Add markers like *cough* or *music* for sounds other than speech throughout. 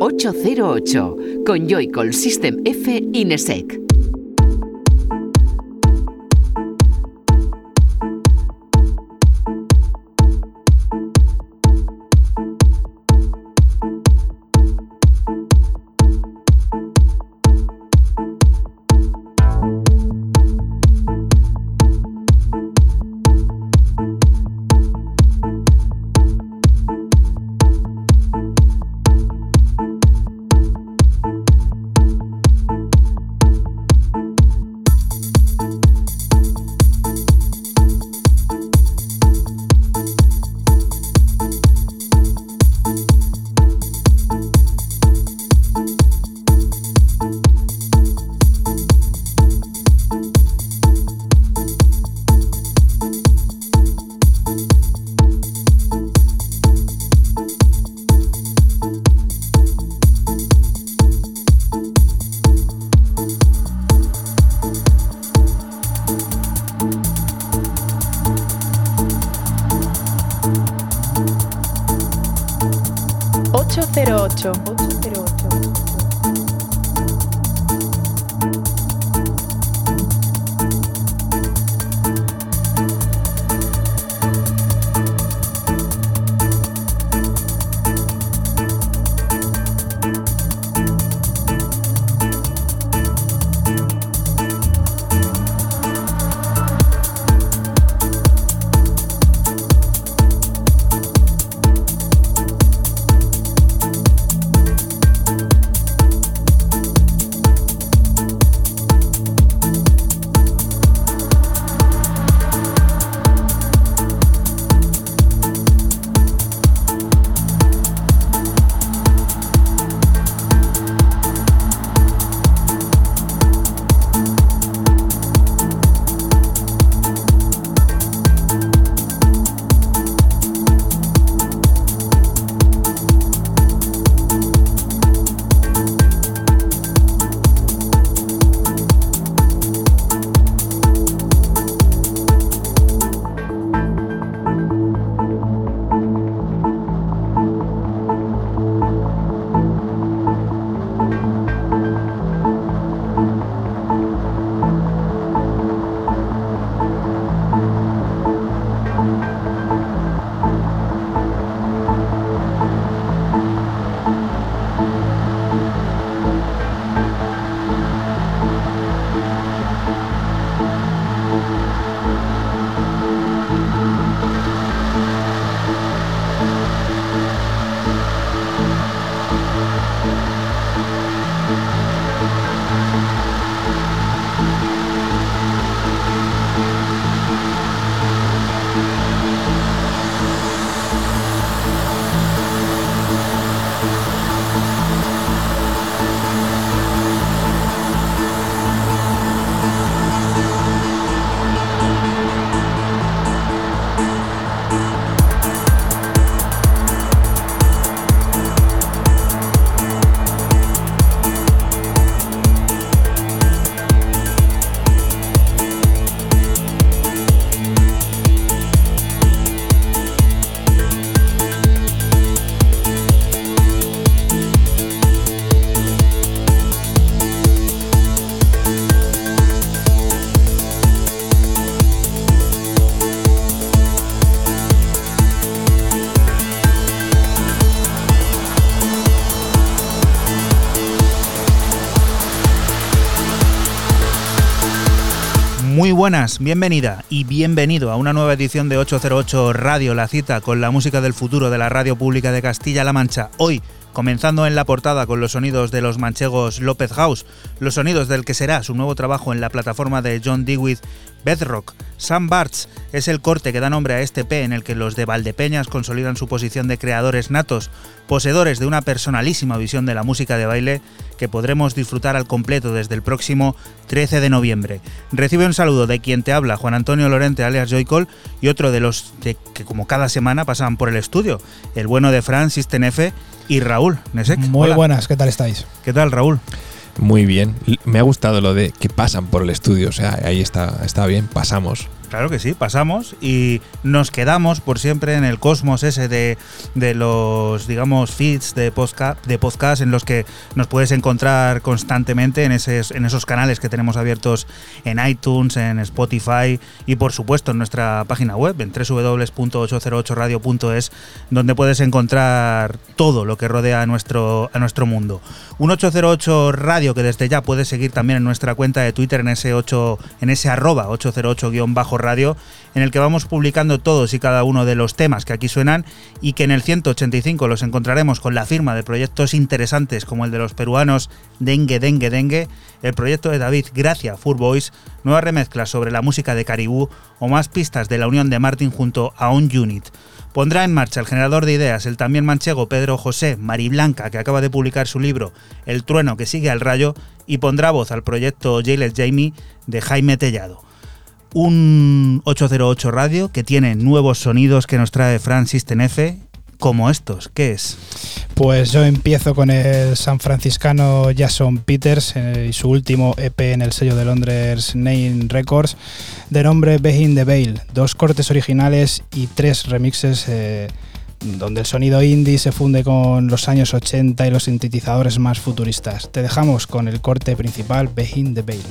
808 con Joycall System F Inesec. Buenas, bienvenida y bienvenido a una nueva edición de 808 Radio, la cita con la música del futuro de la radio pública de Castilla-La Mancha. Hoy, comenzando en la portada con los sonidos de los manchegos López House, los sonidos del que será su nuevo trabajo en la plataforma de John Dewey Bedrock, Sam Barts es el corte que da nombre a este P en el que los de Valdepeñas consolidan su posición de creadores natos, poseedores de una personalísima visión de la música de baile que podremos disfrutar al completo desde el próximo 13 de noviembre. Recibe un saludo de quien te habla, Juan Antonio Lorente alias Joycol, y otro de los que como cada semana pasan por el estudio, el bueno de Francis Tenefe y Raúl Nesek. Muy buenas, ¿qué tal estáis? ¿Qué tal, Raúl? Muy bien. Me ha gustado lo de que pasan por el estudio. O sea, ahí está, está bien, pasamos. Claro que sí, pasamos y nos quedamos por siempre en el cosmos ese de, los, digamos, feeds de podcast, de podcast en los que nos puedes encontrar constantemente en, en esos canales que tenemos abiertos en iTunes, en Spotify y por supuesto en nuestra página web en www.808radio.es donde puedes encontrar todo lo que rodea a nuestro, a nuestro mundo. Un 808 Radio que desde ya puedes seguir también en nuestra cuenta de Twitter en ese 8, en ese arroba 808-bajo Radio, en el que vamos publicando todos y cada uno de los temas que aquí suenan y que en el 185 los encontraremos con la firma de proyectos interesantes como el de los peruanos Dengue Dengue Dengue, el proyecto de David Gracia Fur Boys, nuevas remezclas sobre la música de Caribú o más pistas de la unión de Martin junto a On Unit. Pondrá en marcha el generador de ideas, el también manchego Pedro José Mariblanca, que acaba de publicar su libro El trueno que sigue al rayo, y pondrá voz al proyecto Jailed Jamie de Jaime Tellado un 808 radio que tiene nuevos sonidos que nos trae Francis Tenefe, como estos. ¿Qué es? Pues yo empiezo con el san franciscano Jason Peters eh, y su último EP en el sello de Londres Name Records de nombre Behind the Veil. Dos cortes originales y tres remixes eh, donde el sonido indie se funde con los años 80 y los sintetizadores más futuristas. Te dejamos con el corte principal Behind the Veil.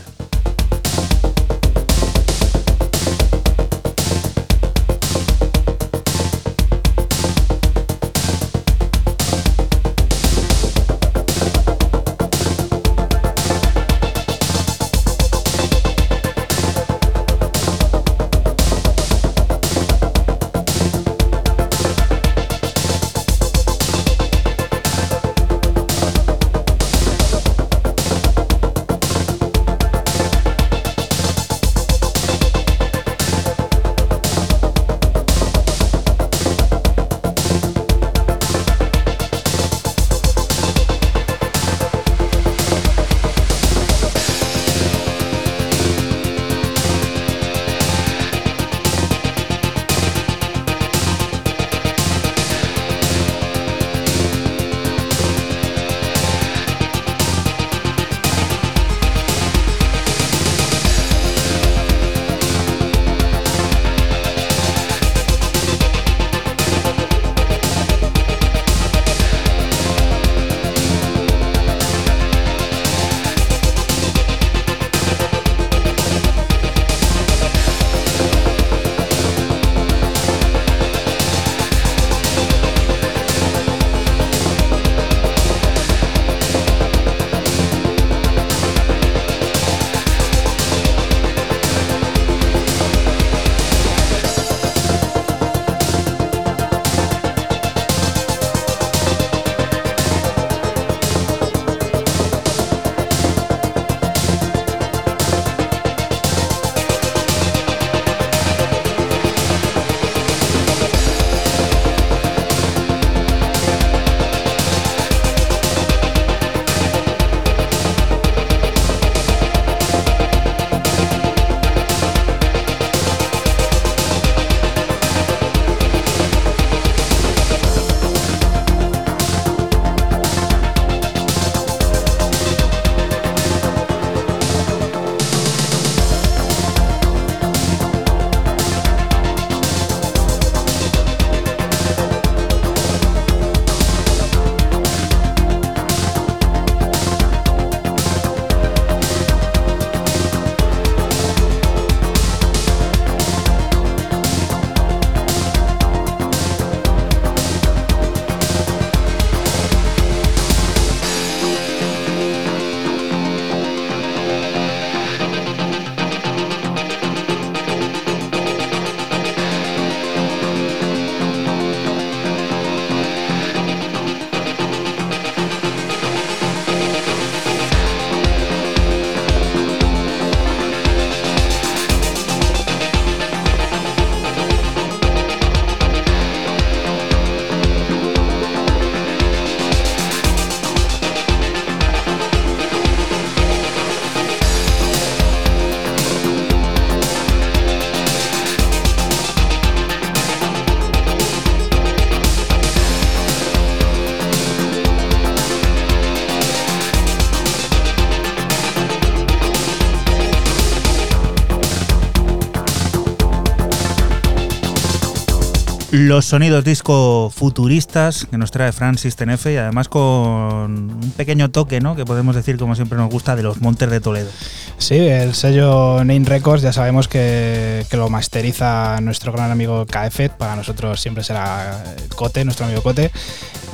Los sonidos disco futuristas que nos trae Francis Tenefe y además con un pequeño toque, ¿no? Que podemos decir, como siempre nos gusta, de los Montes de Toledo. Sí, el sello Name Records ya sabemos que, lo masteriza nuestro gran amigo KF, para nosotros siempre será Cote, nuestro amigo Cote.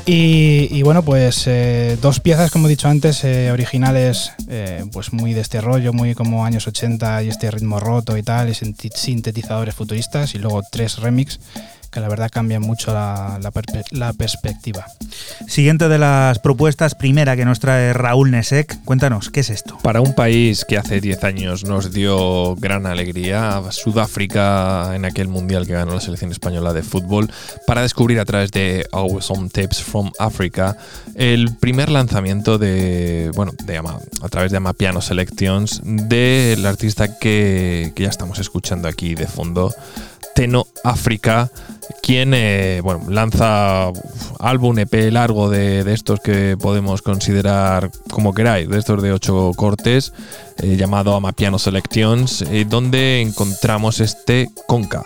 Y, bueno, pues eh, dos piezas, como he dicho antes, eh, originales, eh, pues muy de este rollo, muy como años 80 y este ritmo roto y tal, y sintetizadores futuristas, y luego tres remix que la verdad cambia mucho la, perspectiva. Siguiente de las propuestas, primera que nos trae Raúl Nesek. Cuéntanos, ¿qué es esto? Para un país que hace 10 años nos dio gran alegría, Sudáfrica en aquel mundial que ganó la selección española de fútbol, para descubrir a través de Awesome Tapes from Africa el primer lanzamiento de, bueno, de a través de Amapiano Selections del artista que, que ya estamos escuchando aquí de fondo. Teno África, quien eh, bueno, lanza álbum EP largo de, estos que podemos considerar como queráis, de estos de ocho cortes, eh, llamado Amapiano Selections, eh, donde encontramos este Conca.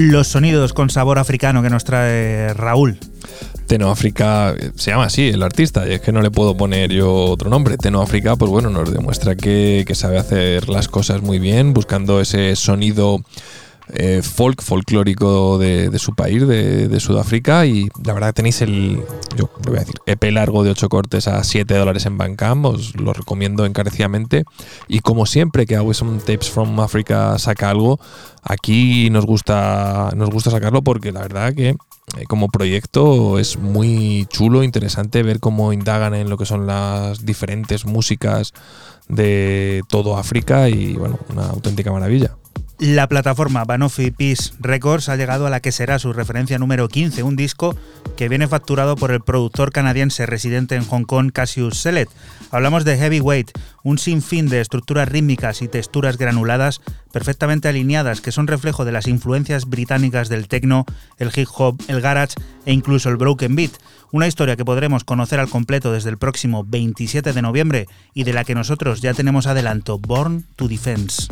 Los sonidos con sabor africano que nos trae Raúl. Teno África se llama así el artista, y es que no le puedo poner yo otro nombre. Teno África, pues bueno, nos demuestra que, que sabe hacer las cosas muy bien, buscando ese sonido eh, folk, folclórico de, su país, de, Sudáfrica. Y la verdad tenéis el, yo voy a decir, EP largo de 8 cortes a 7 dólares en Bandcamp. Os lo recomiendo encarecidamente. Y como siempre que Some Tapes from Africa saca algo, aquí nos gusta, nos gusta sacarlo porque la verdad que eh, como proyecto es muy chulo, interesante ver cómo indagan en lo que son las diferentes músicas de todo África y bueno, una auténtica maravilla. La plataforma Banoffee Peace Records ha llegado a la que será su referencia número 15, un disco que viene facturado por el productor canadiense residente en Hong Kong Cassius Sellet. Hablamos de Heavyweight, un sinfín de estructuras rítmicas y texturas granuladas perfectamente alineadas que son reflejo de las influencias británicas del techno, el hip hop, el garage e incluso el broken beat. Una historia que podremos conocer al completo desde el próximo 27 de noviembre y de la que nosotros ya tenemos adelanto Born to Defense.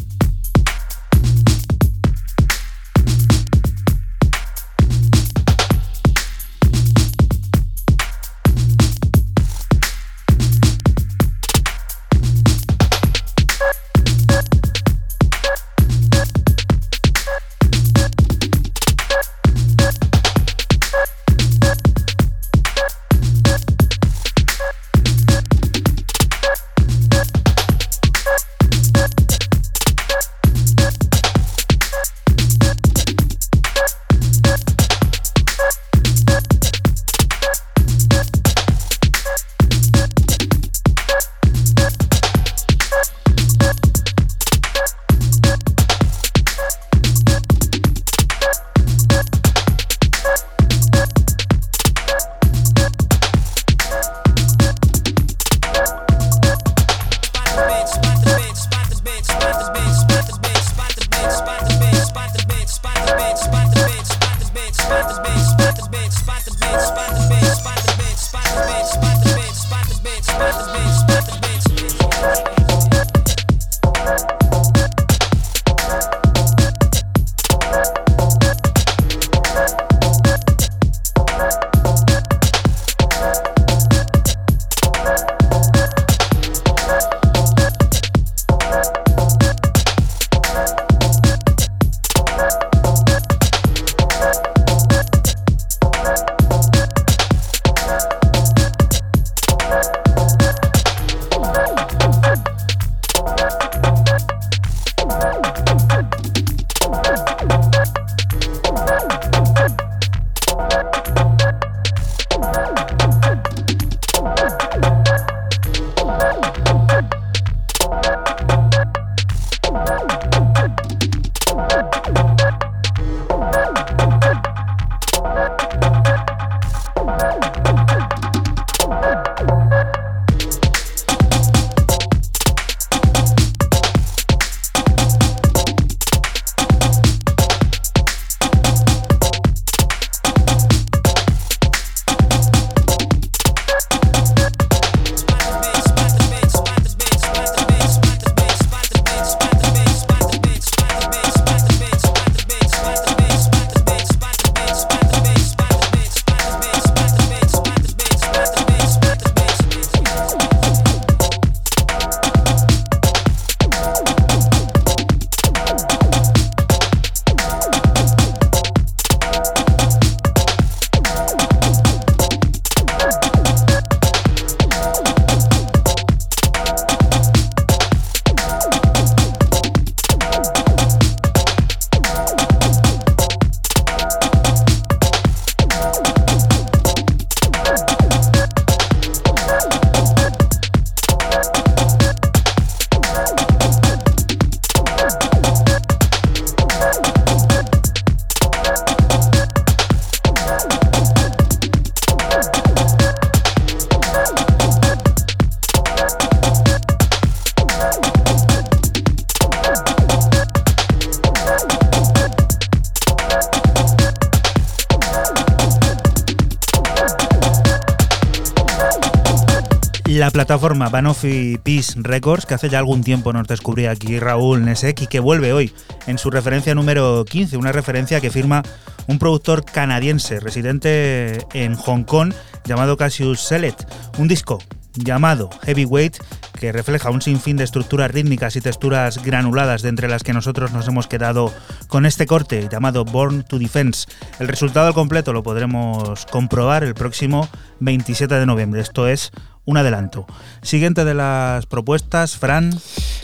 Plataforma Banoffee Peace Records, que hace ya algún tiempo nos descubría aquí Raúl Nesek y que vuelve hoy en su referencia número 15, una referencia que firma un productor canadiense residente en Hong Kong llamado Cassius Sellet, un disco llamado Heavyweight que refleja un sinfín de estructuras rítmicas y texturas granuladas de entre las que nosotros nos hemos quedado con este corte llamado Born to Defense. El resultado completo lo podremos comprobar el próximo 27 de noviembre, esto es un adelanto. Siguiente de las propuestas, Fran.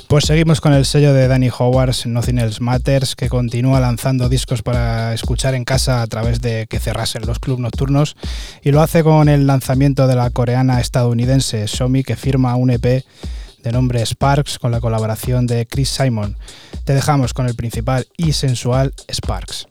Pues seguimos con el sello de Danny Howard, Nothing Else Matters, que continúa lanzando discos para escuchar en casa a través de que cerrasen los clubs nocturnos y lo hace con el lanzamiento de la coreana estadounidense Somi, que firma un EP de nombre Sparks con la colaboración de Chris Simon. Te dejamos con el principal y sensual Sparks.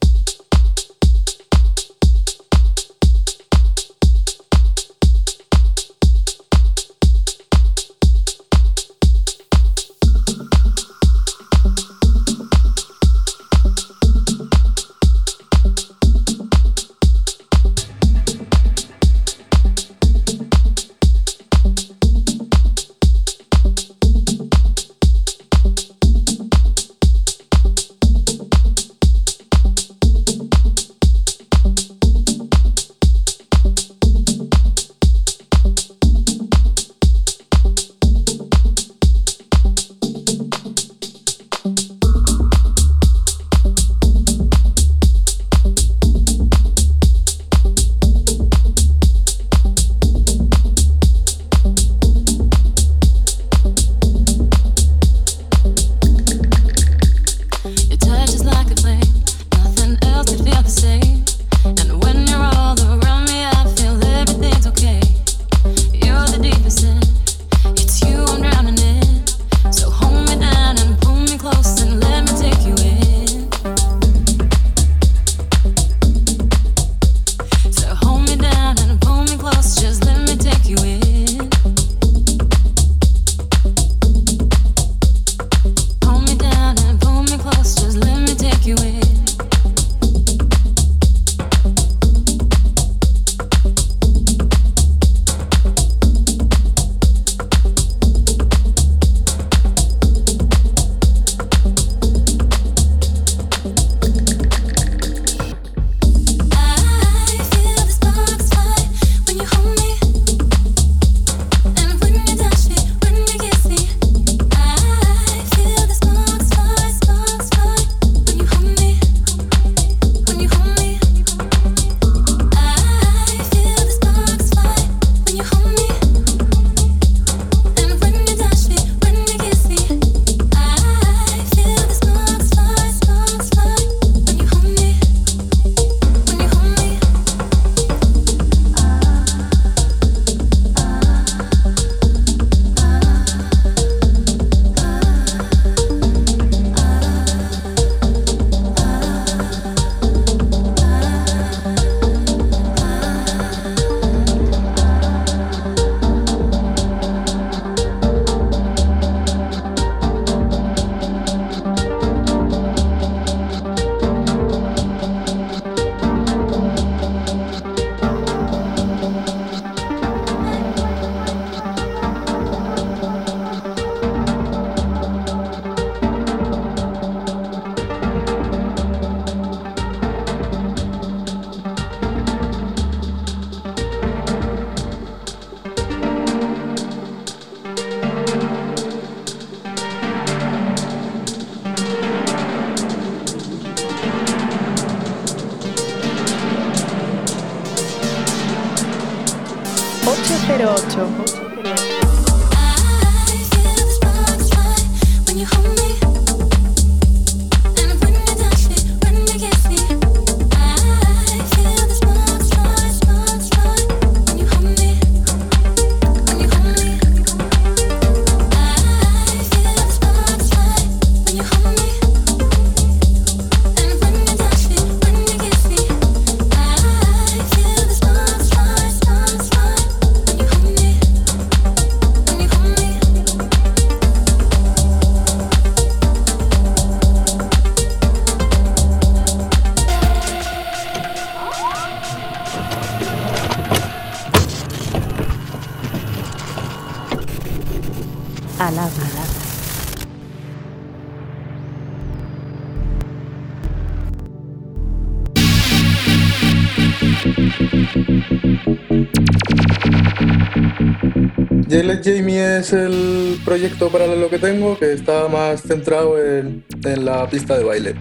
Es el proyecto paralelo que tengo que está más centrado en, la pista de baile.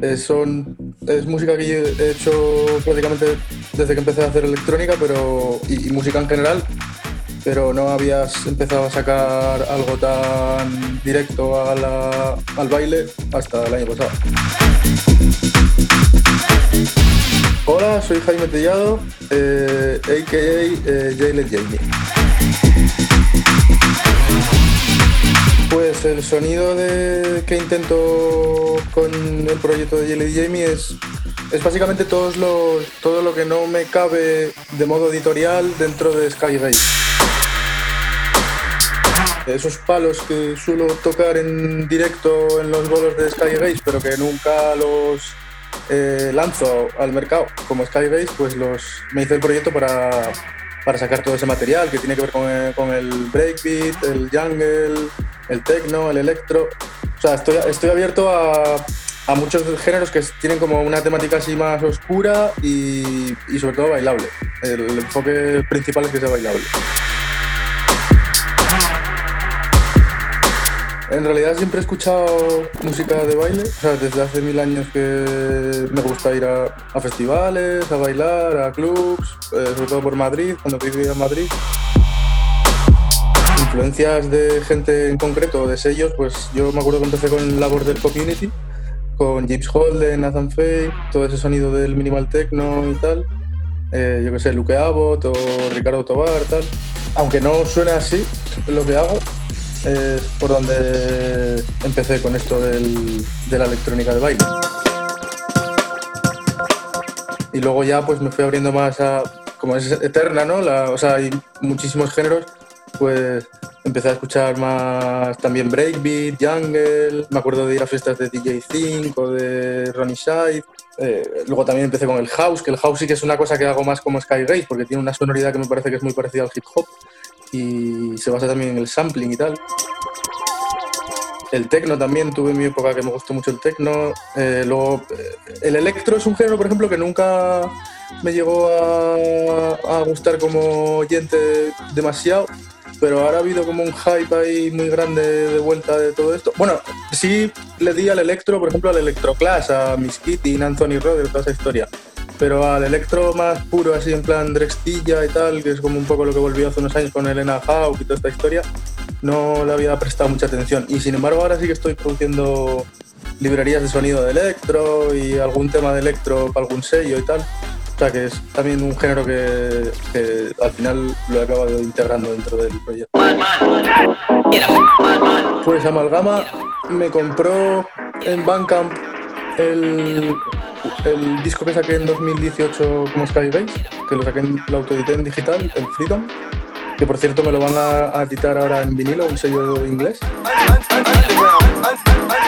Es, son, es música que he hecho prácticamente desde que empecé a hacer electrónica pero, y, música en general, pero no habías empezado a sacar algo tan directo al baile hasta el año pasado. Hola, soy Jaime Tellado, eh, a.k.a. Eh, Jamie. Pues el sonido que intento con el proyecto de Jaylet Jamie es, es básicamente todos los, todo lo que no me cabe de modo editorial dentro de Skygate. Esos palos que suelo tocar en directo en los bolos de Skygate, pero que nunca los eh, lanzo al mercado como Skybase, pues los, me hice el proyecto para, sacar todo ese material que tiene que ver con el, breakbeat, el jungle, el techno, el electro. O sea, estoy, estoy abierto a, muchos géneros que tienen como una temática así más oscura y, y sobre todo bailable. El, el enfoque principal es que sea bailable. En realidad siempre he escuchado música de baile, o sea, desde hace mil años que me gusta ir a, festivales, a bailar, a clubs, eh, sobre todo por Madrid, cuando vivía en Madrid. Influencias de gente en concreto, de sellos, pues yo me acuerdo que empecé con la Border Community, con James Holden, Nathan Fake, todo ese sonido del minimal techno y tal. Eh, yo que sé, Luke Abbott o Ricardo Tobar, tal. Aunque no suene así lo que hago, es por donde empecé con esto de la electrónica de baile. Y luego ya pues me fui abriendo más a, como es eterna, ¿no? o sea, hay muchísimos géneros, pues empecé a escuchar más también breakbeat, jungle, me acuerdo de ir a fiestas de DJ 5 o de Ronnie Shide. Eh, luego también empecé con el house, que el house sí que es una cosa que hago más como Sky Race, porque tiene una sonoridad que me parece que es muy parecida al hip hop y se basa también en el sampling y tal. El techno también, tuve mi época que me gustó mucho el techno. Eh, luego, eh, el electro es un género, por ejemplo, que nunca me llegó a, gustar como oyente demasiado, pero ahora ha habido como un hype ahí muy grande de vuelta de todo esto. Bueno, sí le di al electro, por ejemplo, al Electroclass, a Miss Kitty, Anthony Roder, toda esa historia pero al electro más puro, así en plan Drextilla y tal, que es como un poco lo que volvió hace unos años con Elena Hawk y toda esta historia, no le había prestado mucha atención. Y sin embargo, ahora sí que estoy produciendo librerías de sonido de electro y algún tema de electro para algún sello y tal. Sea que es también un género que, al final lo he acabado integrando dentro del proyecto. Pues Amalgama me compró en Bandcamp el, disco que saqué en 2018 como Skybase, que lo saqué en, lo autoedité en digital, el Freedom, que por cierto me lo van a, editar ahora en vinilo, un sello inglés.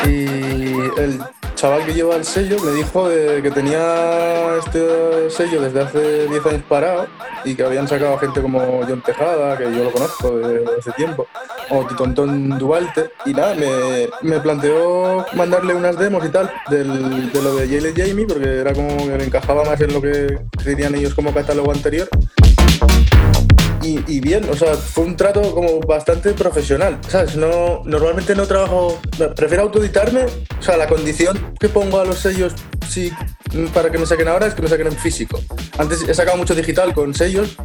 Y el chaval que lleva el sello me dijo que tenía este sello desde hace 10 años parado y que habían sacado gente como John Tejada, que yo lo conozco desde hace tiempo, o Titontón Dualte. Y nada, me, me, planteó mandarle unas demos y tal del, de lo de Jaylee Jamie, porque era como que encajaba más en lo que tenían ellos como catálogo anterior y, bien, o sea, fue un trato como bastante profesional, ¿sabes? No, normalmente no trabajo, prefiero autoeditarme, o sea, la condición que pongo a los sellos sí, para que me saquen ahora es que me saquen en físico. Antes he sacado mucho digital con sellos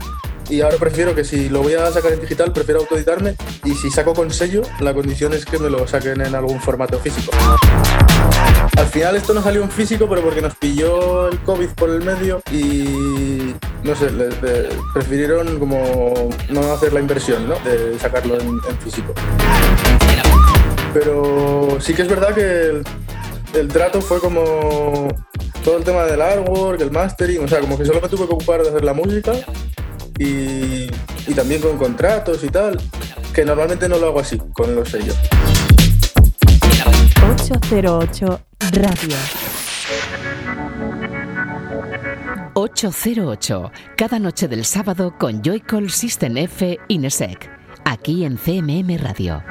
y ahora prefiero que si lo voy a sacar en digital, prefiero autoeditarme y si saco con sello, la condición es que me lo saquen en algún formato físico. Al final esto no salió en físico, pero porque nos pilló el COVID por el medio y no sé, prefirieron como no hacer la inversión, ¿no? De sacarlo en, físico. Pero sí que es verdad que el, trato fue como todo el tema del artwork, el mastering, o sea, como que solo me tuve que ocupar de hacer la música y, y también con contratos y tal, que normalmente no lo hago así con los sellos. 808 Radio. 808, cada noche del sábado con Joycall System F Inesec. aquí en CMM Radio.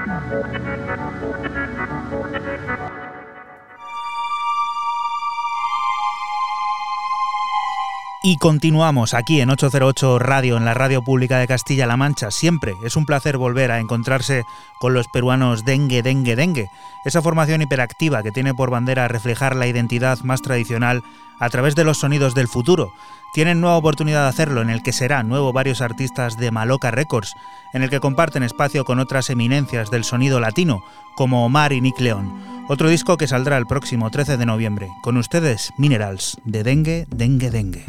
Y continuamos aquí en 808 Radio, en la radio pública de Castilla-La Mancha. Siempre es un placer volver a encontrarse con los peruanos Dengue, Dengue, Dengue, esa formación hiperactiva que tiene por bandera reflejar la identidad más tradicional a través de los sonidos del futuro. Tienen nueva oportunidad de hacerlo en el que será nuevo varios artistas de Maloca Records, en el que comparten espacio con otras eminencias del sonido latino, como Omar y Nick León. Otro disco que saldrá el próximo 13 de noviembre. Con ustedes, Minerals, de Dengue, Dengue, Dengue.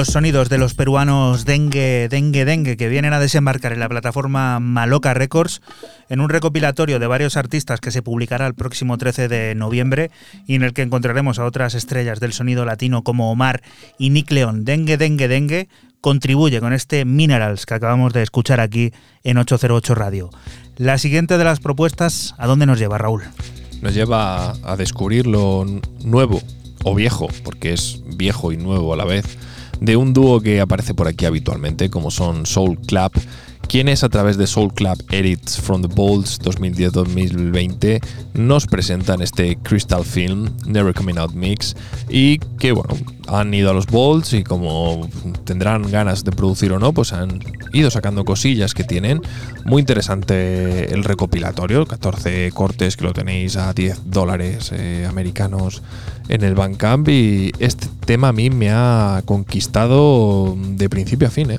Los sonidos de los peruanos Dengue, Dengue, Dengue, que vienen a desembarcar en la plataforma Maloca Records, en un recopilatorio de varios artistas que se publicará el próximo 13 de noviembre y en el que encontraremos a otras estrellas del sonido latino como Omar y Nick León. Dengue, Dengue, Dengue contribuye con este Minerals que acabamos de escuchar aquí en 808 Radio. La siguiente de las propuestas, ¿a dónde nos lleva Raúl? Nos lleva a descubrir lo nuevo o viejo, porque es viejo y nuevo a la vez, de un dúo que aparece por aquí habitualmente, como son Soul Club, quienes a través de Soul Club Edits from the Bolts 2010-2020 nos presentan este Crystal Film Never Coming Out Mix y que bueno, han ido a los Bolts y como tendrán ganas de producir o no, pues han ido sacando cosillas que tienen. Muy interesante el recopilatorio, 14 cortes que lo tenéis a 10 dólares eh, americanos en el Bandcamp y este tema a mí me ha conquistado de principio a fin. ¿eh?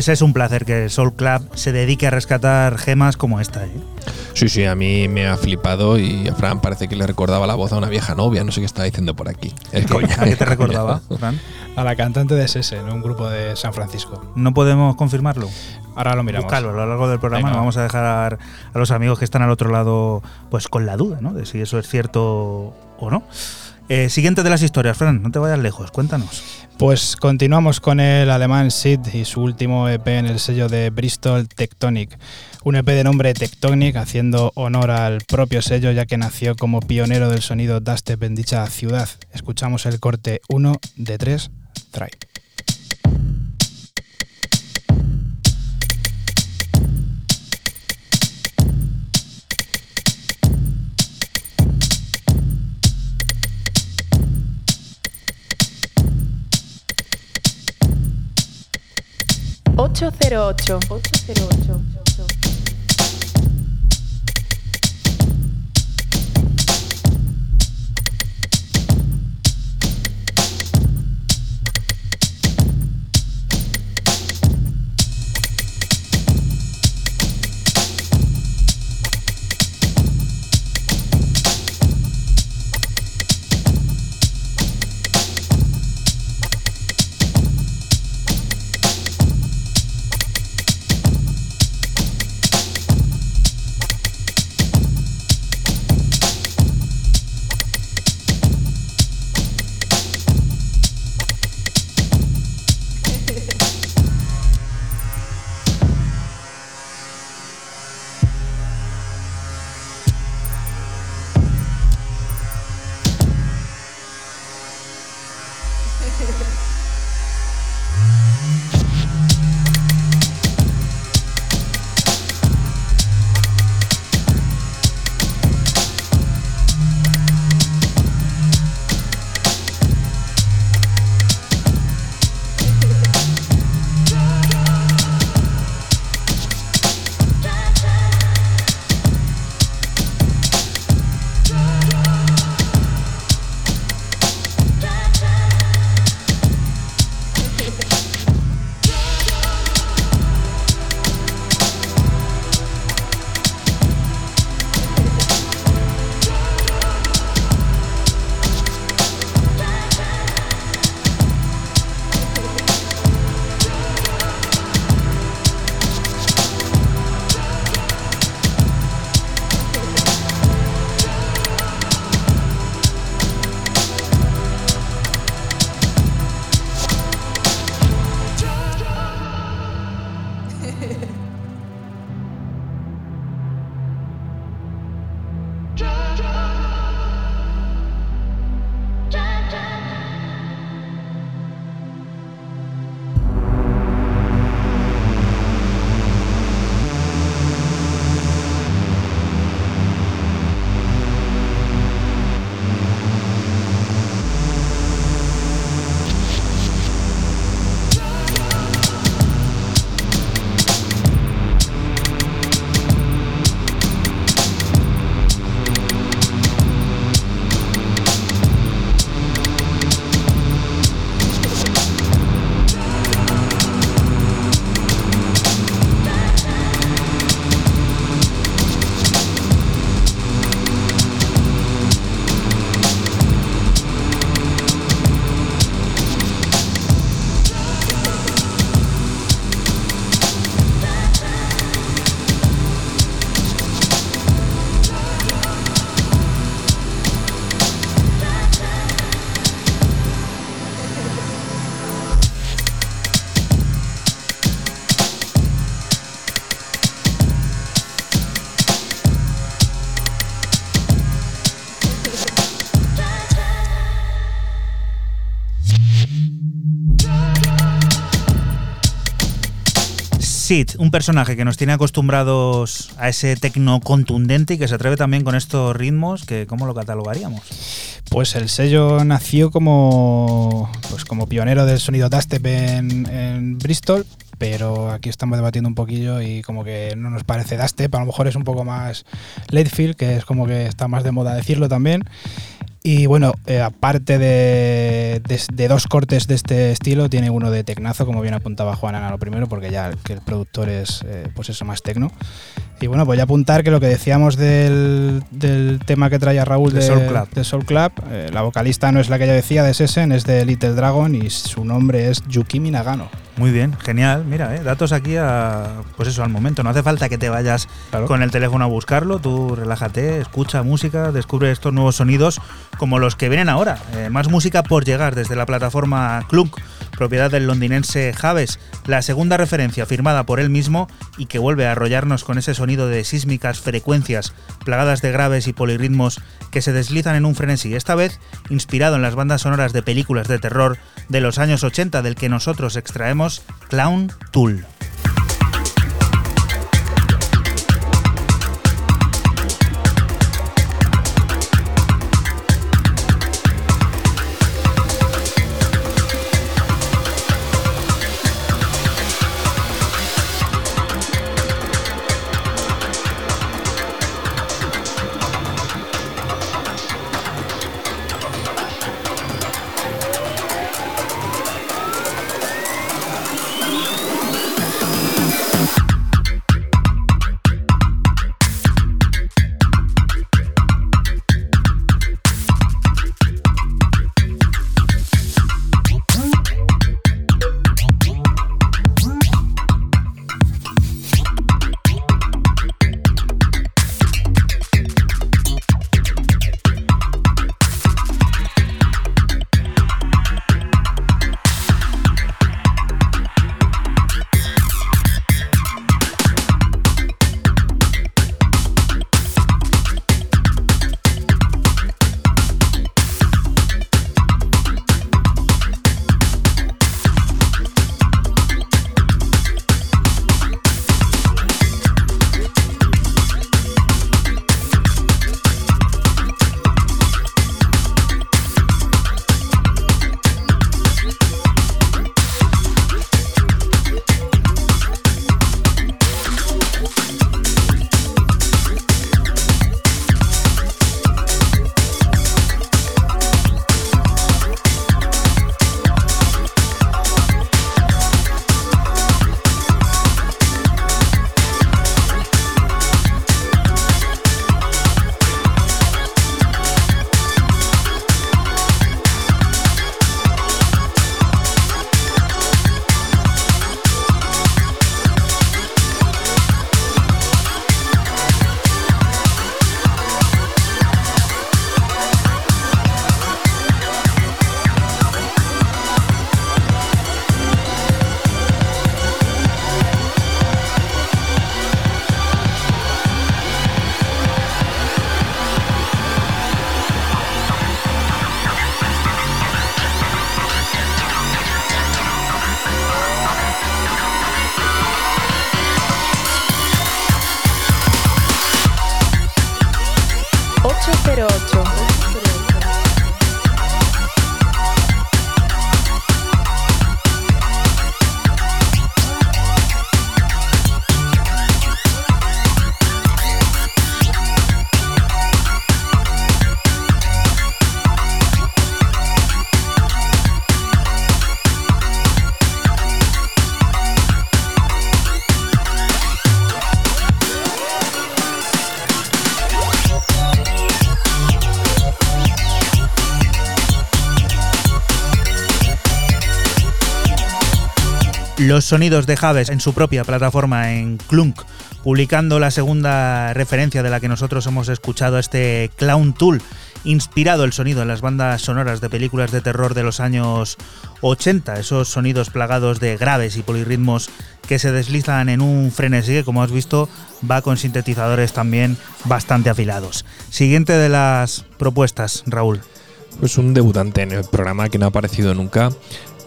Pues es un placer que Soul Club se dedique a rescatar gemas como esta. ¿eh? Sí, sí, a mí me ha flipado y a Fran parece que le recordaba la voz a una vieja novia, no sé qué está diciendo por aquí. *laughs* ¿A qué te recordaba, *laughs* Fran? A la cantante de Sese, en un grupo de San Francisco. ¿No podemos confirmarlo? Ahora lo miramos. Buscarlo a lo largo del programa. vamos a dejar a los amigos que están al otro lado pues con la duda ¿no? de si eso es cierto o no. Eh, siguiente de las historias, Fran, no te vayas lejos, cuéntanos. Pues continuamos con el alemán Sid y su último EP en el sello de Bristol Tectonic. Un EP de nombre Tectonic, haciendo honor al propio sello, ya que nació como pionero del sonido dubstep en dicha ciudad. Escuchamos el corte 1 de 3, Try. 808. 808. Sid, un personaje que nos tiene acostumbrados a ese tecno contundente y que se atreve también con estos ritmos, que ¿cómo lo catalogaríamos? Pues el sello nació como, pues como pionero del sonido dubstep en, Bristol, pero aquí estamos debatiendo un poquillo y como que no nos parece dubstep, a lo mejor es un poco más Latefield, que es como que está más de moda decirlo también. Y bueno, eh, aparte de, de- de dos cortes de este estilo, tiene uno de tecnazo, como bien apuntaba Juan a lo primero, porque ya que el productor es eh, pues eso más tecno. Y bueno, voy a apuntar que lo que decíamos del, del tema que traía Raúl De de, Soul Club. de Soul Club, eh, la vocalista no es la que yo decía de Sessen, es de Little Dragon y su nombre es Yukimi Nagano. Muy bien, genial. Mira, eh, datos aquí a, pues eso, al momento. No hace falta que te vayas Claro. con el teléfono a buscarlo. Tú relájate, escucha música, descubre estos nuevos sonidos como los que vienen ahora. Eh, más música por llegar desde la plataforma Clunk, propiedad del londinense Javes. La segunda referencia firmada por él mismo y que vuelve a arrollarnos con ese sonido de sísmicas frecuencias plagadas de graves y polirritmos que se deslizan en un frenesí. Esta vez inspirado en las bandas sonoras de películas de terror de los años 80 del que nosotros extraemos Clown Tool. Los sonidos de Javes en su propia plataforma en Clunk, publicando la segunda referencia de la que nosotros hemos escuchado, este Clown Tool, inspirado el sonido en las bandas sonoras de películas de terror de los años 80, esos sonidos plagados de graves y polirritmos que se deslizan en un frenesí que, como has visto, va con sintetizadores también bastante afilados. Siguiente de las propuestas, Raúl. Pues un debutante en el programa que no ha aparecido nunca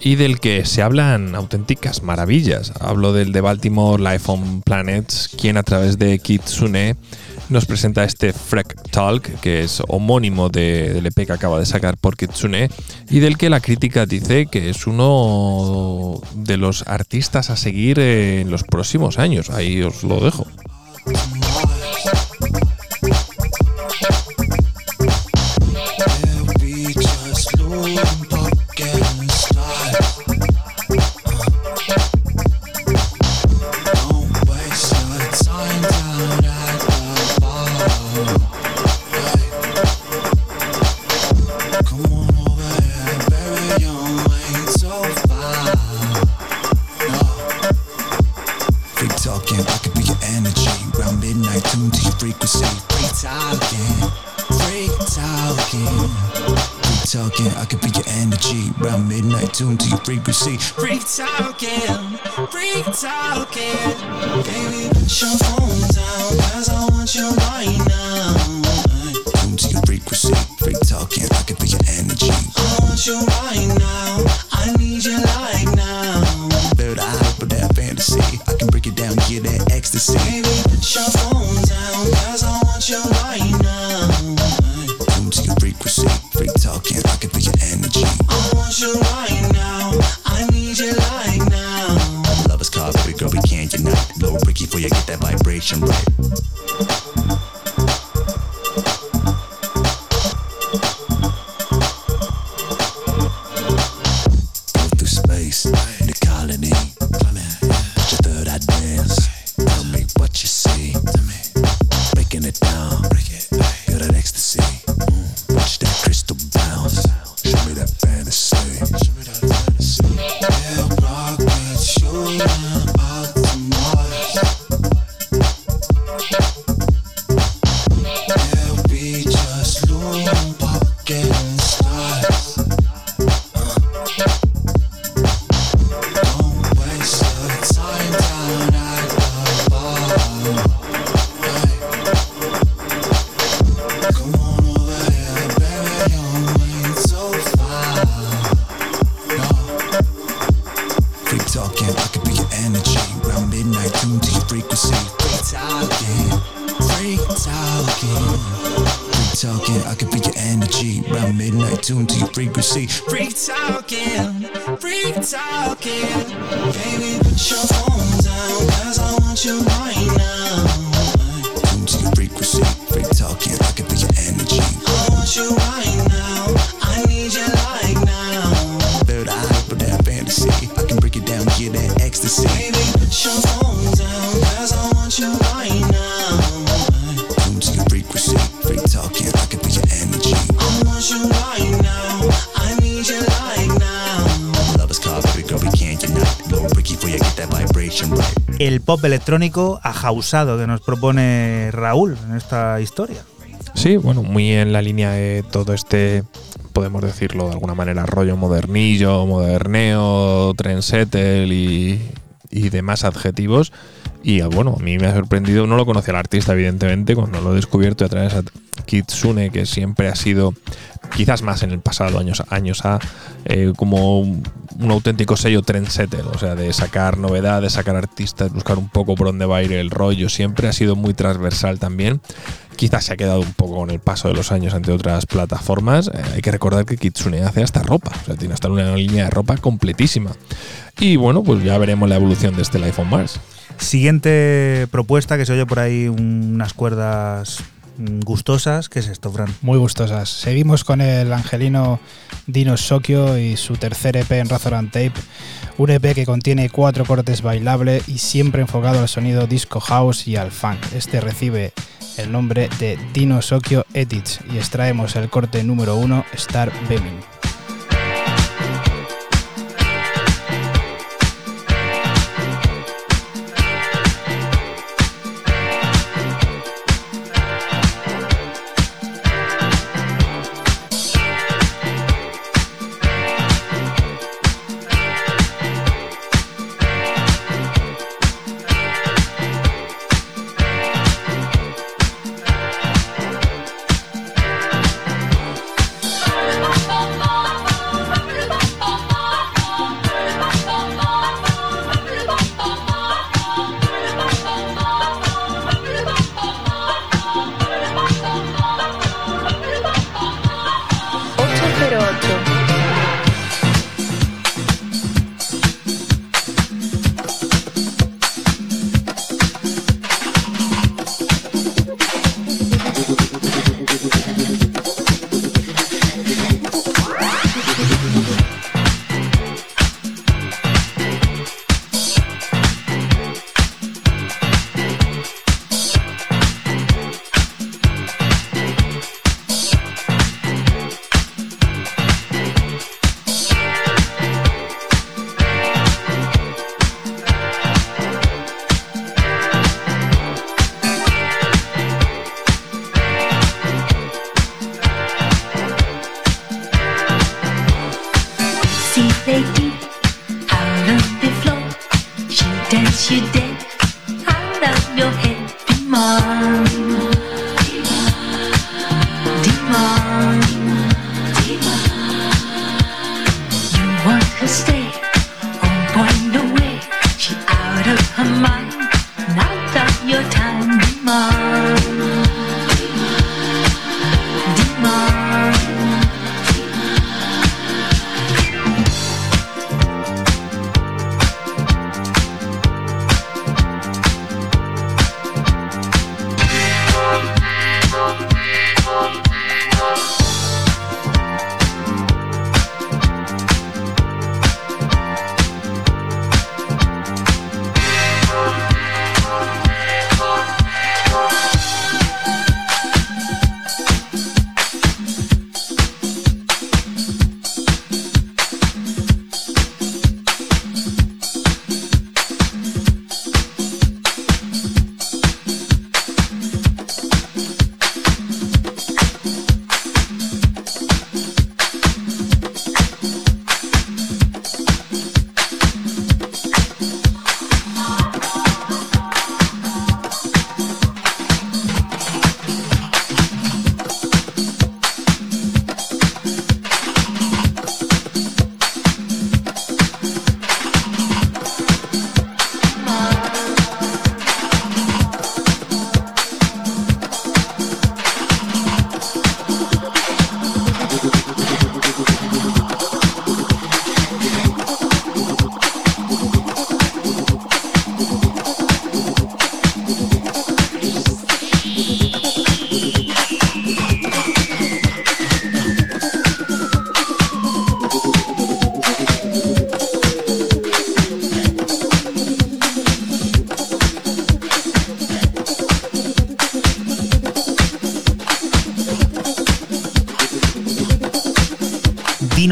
y del que se hablan auténticas maravillas. Hablo del de Baltimore Life on Planets, quien a través de Kitsune nos presenta este Freck Talk, que es homónimo del EP que acaba de sacar por Kitsune, y del que la crítica dice que es uno de los artistas a seguir en los próximos años. Ahí os lo dejo. weekend. I could be your energy round midnight, tune to your frequency. Free talking, free talking, free talking. I could be your energy round midnight, tune to your frequency. Free talking, free talking. Baby, put your phone down, cause I want you right now. Tune to your frequency, free talking. I could be your energy. I want you right now. That vibration electrónico ajausado que nos propone Raúl en esta historia. Sí, bueno, muy en la línea de todo este, podemos decirlo de alguna manera, rollo modernillo, moderneo, trendsetter y, y demás adjetivos. Y ah, bueno, a mí me ha sorprendido, no lo conocía el artista evidentemente, cuando lo he descubierto a través de Kitsune, que siempre ha sido, quizás más en el pasado, años, años a, eh, como un, auténtico sello trendsetter, o sea, de sacar novedades, sacar artistas, buscar un poco por dónde va a ir el rollo, siempre ha sido muy transversal también. Quizás se ha quedado un poco con el paso de los años ante otras plataformas. Eh, hay que recordar que Kitsune hace hasta ropa, o sea, tiene hasta una línea de ropa completísima. Y bueno, pues ya veremos la evolución de este on Mars. Siguiente propuesta que se oye por ahí unas cuerdas gustosas. ¿Qué es esto, Fran? Muy gustosas. Seguimos con el angelino Dino Sokio y su tercer EP en Razorant Tape. Un EP que contiene cuatro cortes bailables y siempre enfocado al sonido disco house y al funk. Este recibe el nombre de Dino Sokio Edits y extraemos el corte número uno, Star Beaming.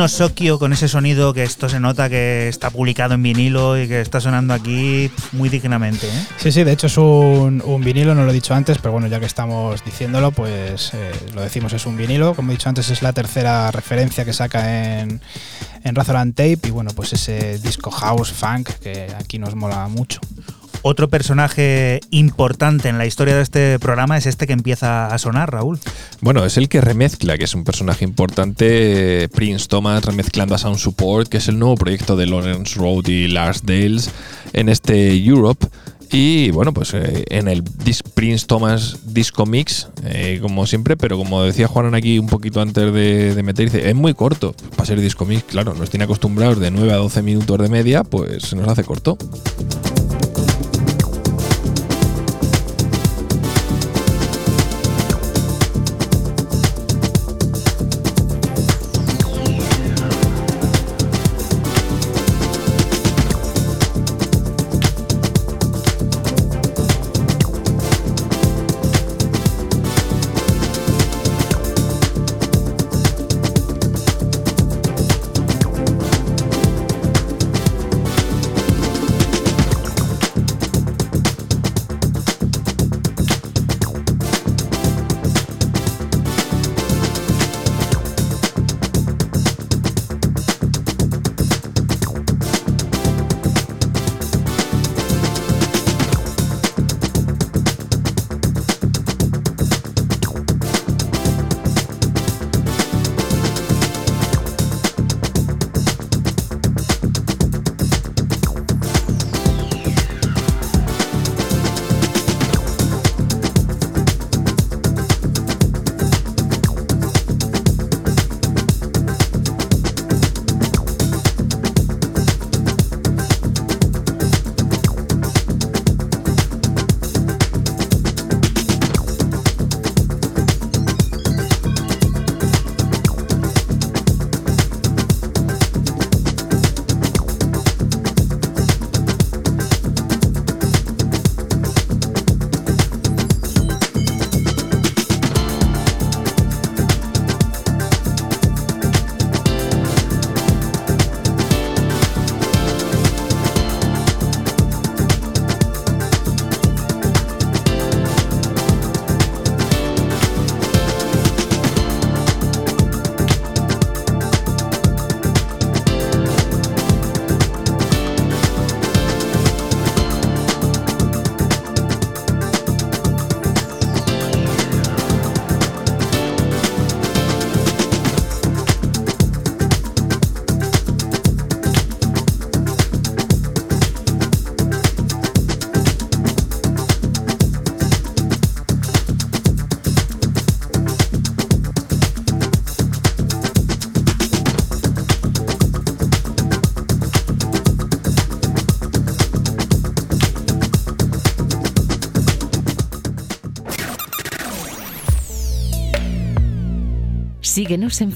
Dino Sokio con ese sonido que esto se nota que está publicado en vinilo y que está sonando aquí muy dignamente. ¿eh? Sí, sí, de hecho es un, vinilo, no lo he dicho antes, pero bueno, ya que estamos diciéndolo, pues eh, lo decimos, es un vinilo. Como he dicho antes, es la tercera referencia que saca en, en Razorland Tape y bueno, pues ese disco house, funk, que aquí nos mola mucho. Otro personaje importante en la historia de este programa es este que empieza a sonar, Raúl. Bueno, es el que remezcla, que es un personaje importante. Prince Thomas remezclando a Sound Support, que es el nuevo proyecto de Lawrence Road y Lars Dales en este Europe. Y bueno, pues eh, en el Prince Thomas Disco Mix, eh, como siempre, pero como decía Juanan aquí un poquito antes de, de meter, es muy corto para ser Disco Mix. Claro, nos tiene acostumbrados de 9 a 12 minutos de media, pues se nos hace corto.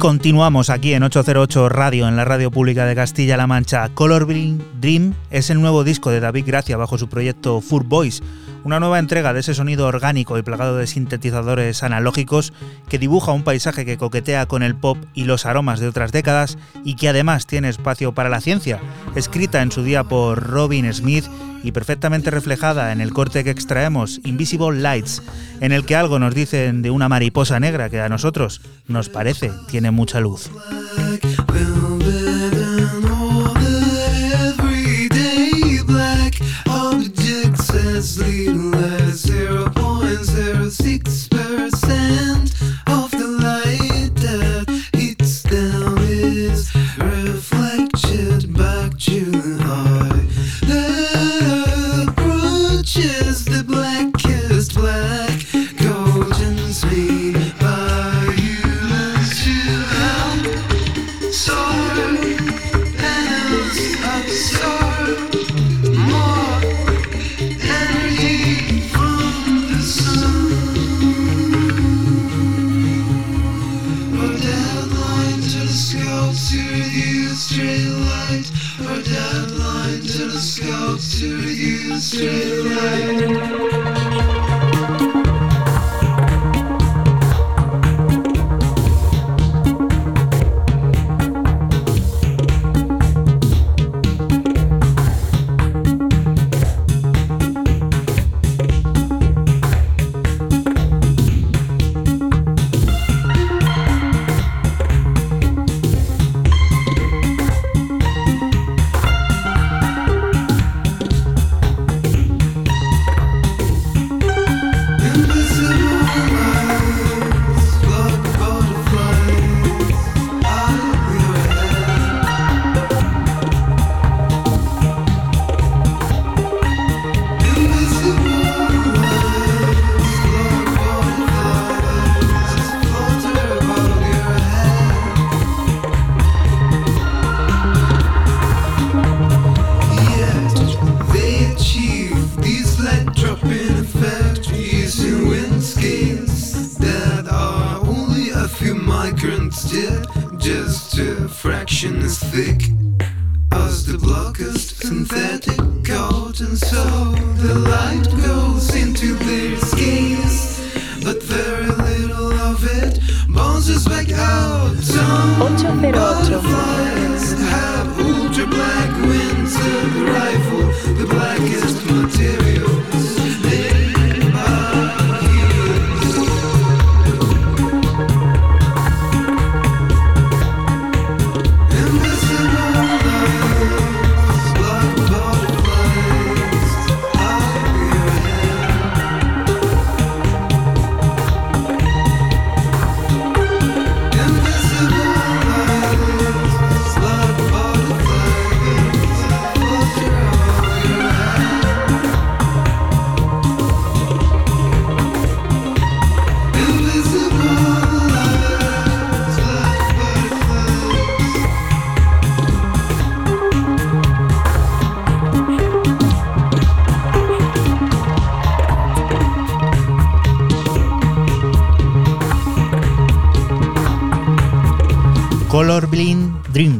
continuamos aquí en 808 Radio, en la radio pública de Castilla-La Mancha. Color Dream es el nuevo disco de David Gracia bajo su proyecto Four Boys, una nueva entrega de ese sonido orgánico y plagado de sintetizadores analógicos que dibuja un paisaje que coquetea con el pop y los aromas de otras décadas y que además tiene espacio para la ciencia, escrita en su día por Robin Smith y perfectamente reflejada en el corte que extraemos, Invisible Lights, en el que algo nos dicen de una mariposa negra que a nosotros nos parece tiene mucha luz.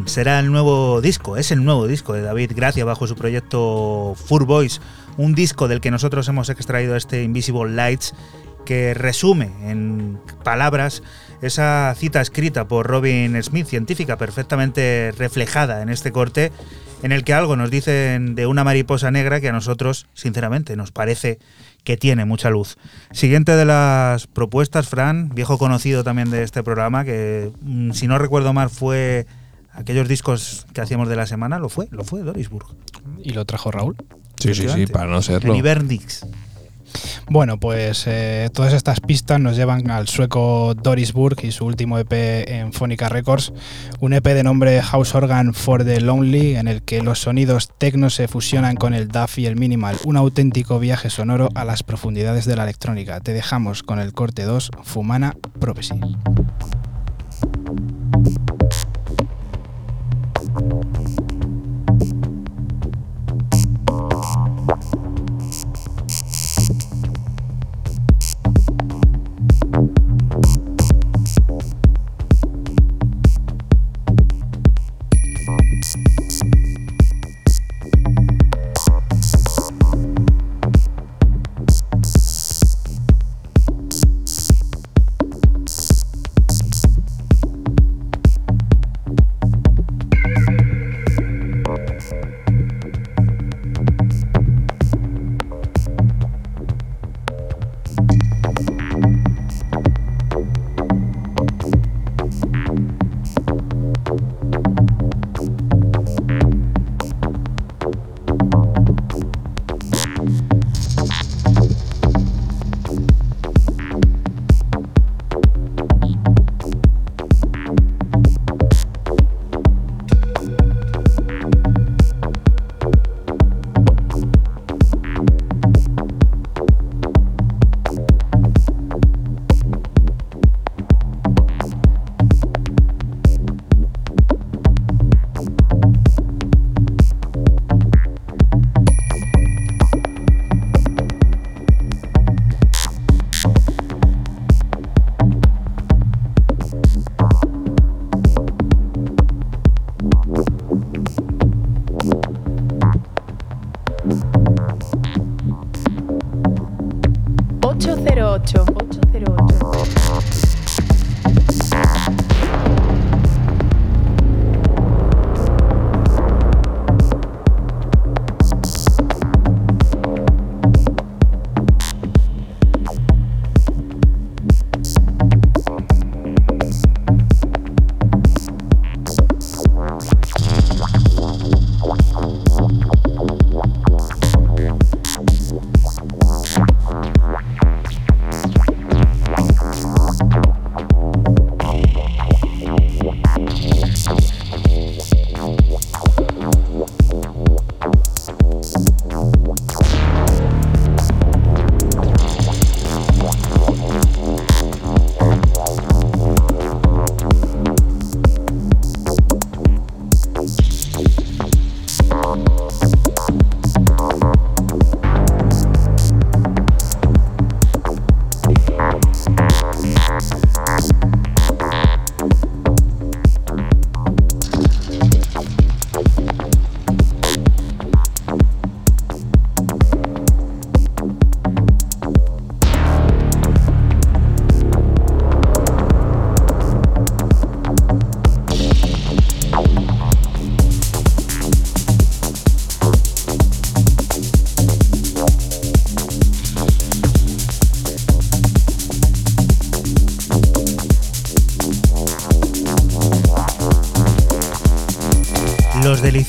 Será el nuevo disco, es el nuevo disco de David Gracia bajo su proyecto Fur Boys, un disco del que nosotros hemos extraído este Invisible Lights que resume en palabras esa cita escrita por Robin Smith, científica perfectamente reflejada en este corte, en el que algo nos dicen de una mariposa negra que a nosotros, sinceramente, nos parece que tiene mucha luz. Siguiente de las propuestas, Fran, viejo conocido también de este programa, que mm, si no recuerdo mal fue aquellos discos que hacíamos de la semana, lo fue, lo fue Dorisburg. ¿Y lo trajo Raúl? Sí, sí, sí, para no serlo. Bueno, pues eh, todas estas pistas nos llevan al sueco Doris Burg y su último EP en Phonica Records, un EP de nombre House Organ for the Lonely, en el que los sonidos techno se fusionan con el DAF y el minimal, un auténtico viaje sonoro a las profundidades de la electrónica. Te dejamos con el corte 2, Fumana Prophecy.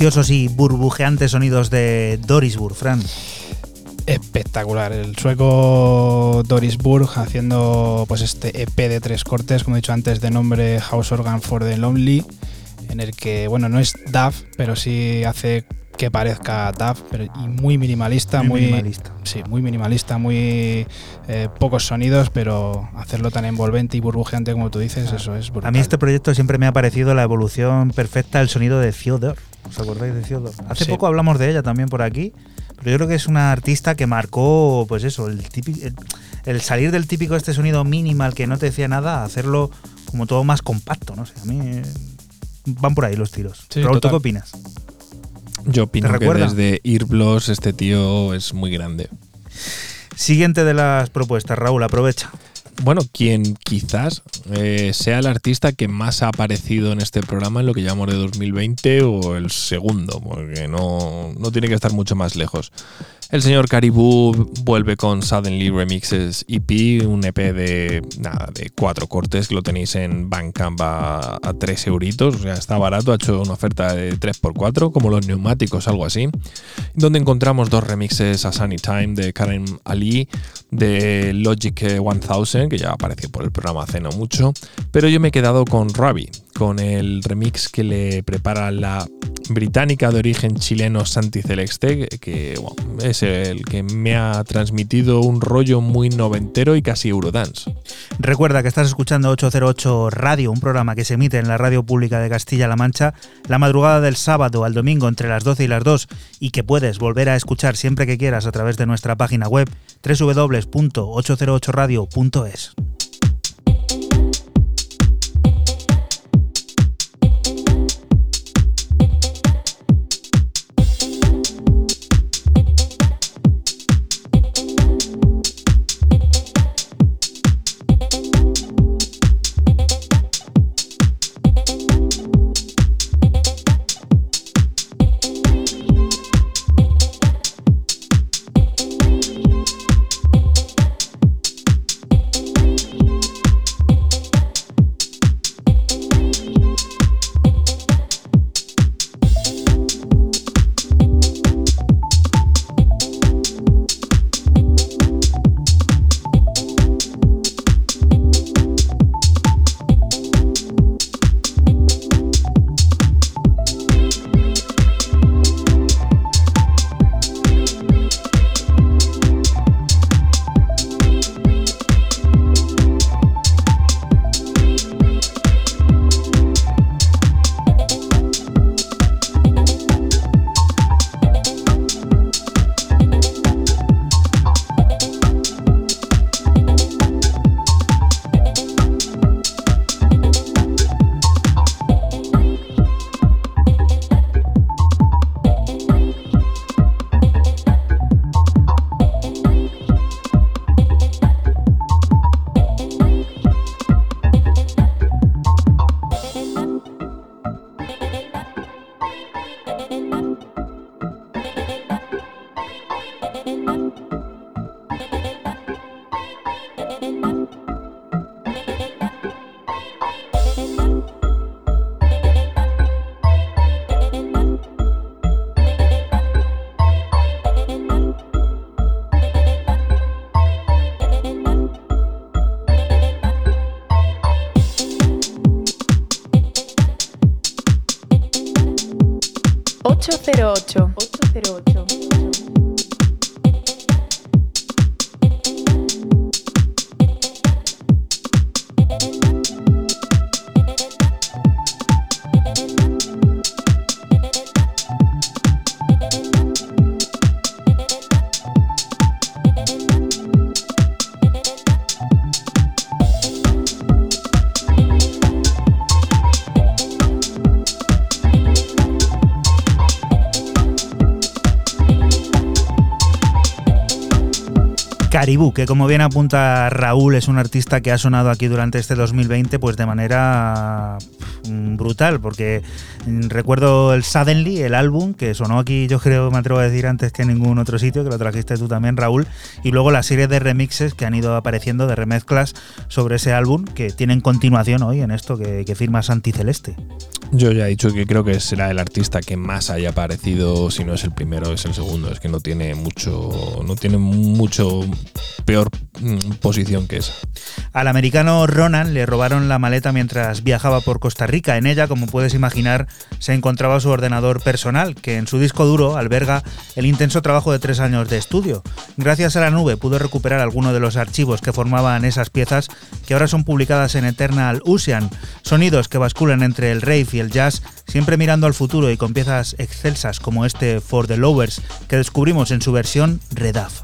Deliciosos y burbujeantes sonidos de Dorisburg, Fran. Espectacular, el sueco Dorisburg haciendo pues este EP de tres cortes, como he dicho antes, de nombre House Organ for the Lonely, en el que, bueno, no es DAF, pero sí hace que parezca DAF, pero y muy minimalista, muy, minimalista. Sí, muy minimalista, muy eh, pocos sonidos, pero hacerlo tan envolvente y burbujeante como tú dices, eso es brutal. A mí este proyecto siempre me ha parecido la evolución perfecta del sonido de Theodore. ¿Os acordáis de Theodore? Hace Sí. poco hablamos de ella también por aquí, pero yo creo que es una artista que marcó, pues eso, el, típico, el, el salir del típico este sonido minimal que no te decía nada, hacerlo como todo más compacto, no sé. A mí van por ahí los tiros. Sí, Raúl, ¿tú qué opinas? Yo opino ¿Te que desde Earbloss este tío es muy grande. Siguiente de las propuestas, Raúl, aprovecha. Bueno, quien quizás eh, sea el artista que más ha aparecido en este programa en lo que llamamos de 2020 o el segundo, porque no, no tiene que estar mucho más lejos. El señor Caribou vuelve con Suddenly Remixes EP, un EP de, nada, de cuatro cortes. Que lo tenéis en Bandcamp a, a 3 euritos, o sea, está barato, ha hecho una oferta de 3x4, como los neumáticos, algo así, donde encontramos dos remixes a Sunny Time de Karen Ali, de Logic 1000, que ya apareció por el programa hace no mucho, pero yo me he quedado con Ravi, con el remix que le prepara la británica de origen chileno Santi Celeste, que es el que me ha transmitido un rollo muy noventero y casi Eurodance. Recuerda que estás escuchando 808 Radio, un programa que se emite en la radio pública de Castilla-La Mancha la madrugada del sábado al domingo entre las 12 y las 2 y que puedes volver a escuchar siempre que quieras a través de nuestra página web www.808radio.es. 808. Caribú, que como bien apunta Raúl, es un artista que ha sonado aquí durante este 2020 pues de manera mm, brutal, porque mm, recuerdo el Suddenly, el álbum, que sonó aquí, yo creo, me atrevo a decir antes que en ningún otro sitio, que lo trajiste tú también, Raúl, y luego la serie de remixes que han ido apareciendo, de remezclas sobre ese álbum, que tienen continuación hoy en esto que, que firma Santi Celeste. Yo ya he dicho que creo que será el artista que más haya aparecido, si no es el primero, es el segundo. Es que no tiene mucho, no tiene mucho peor mm, posición que esa. Al americano Ronan le robaron la maleta mientras viajaba por Costa Rica. En ella, como puedes imaginar, se encontraba su ordenador personal, que en su disco duro alberga el intenso trabajo de tres años de estudio. Gracias a la nube pudo recuperar algunos de los archivos que formaban esas piezas que ahora son publicadas en Eternal Ocean. Sonidos que basculan entre el rave y el jazz, siempre mirando al futuro y con piezas excelsas como este For the Lovers que descubrimos en su versión Redaf.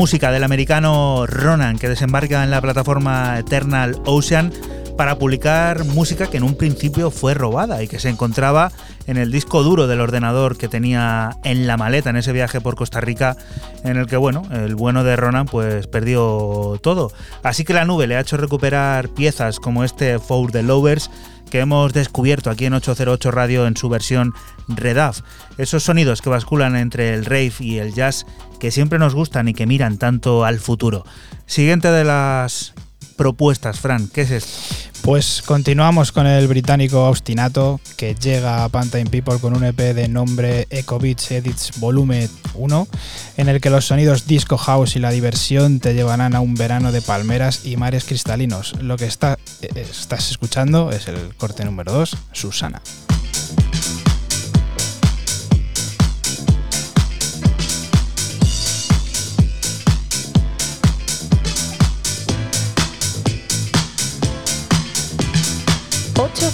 Música del americano Ronan, que desembarca en la plataforma Eternal Ocean para publicar música que en un principio fue robada y que se encontraba en el disco duro del ordenador que tenía en la maleta en ese viaje por Costa Rica en el que bueno, el bueno de Ronan pues perdió todo. Así que la nube le ha hecho recuperar piezas como este For the Lovers que hemos descubierto aquí en 808 Radio en su versión Redaf. Esos sonidos que basculan entre el rave y el jazz que siempre nos gustan y que miran tanto al futuro. Siguiente de las propuestas, Fran, ¿qué es esto? Pues continuamos con el británico Obstinato, que llega a Pantine People con un EP de nombre Echo Beats Edits Volume 1, en el que los sonidos disco house y la diversión te llevarán a un verano de palmeras y mares cristalinos. Lo que está, eh, estás escuchando es el corte número 2, Susana.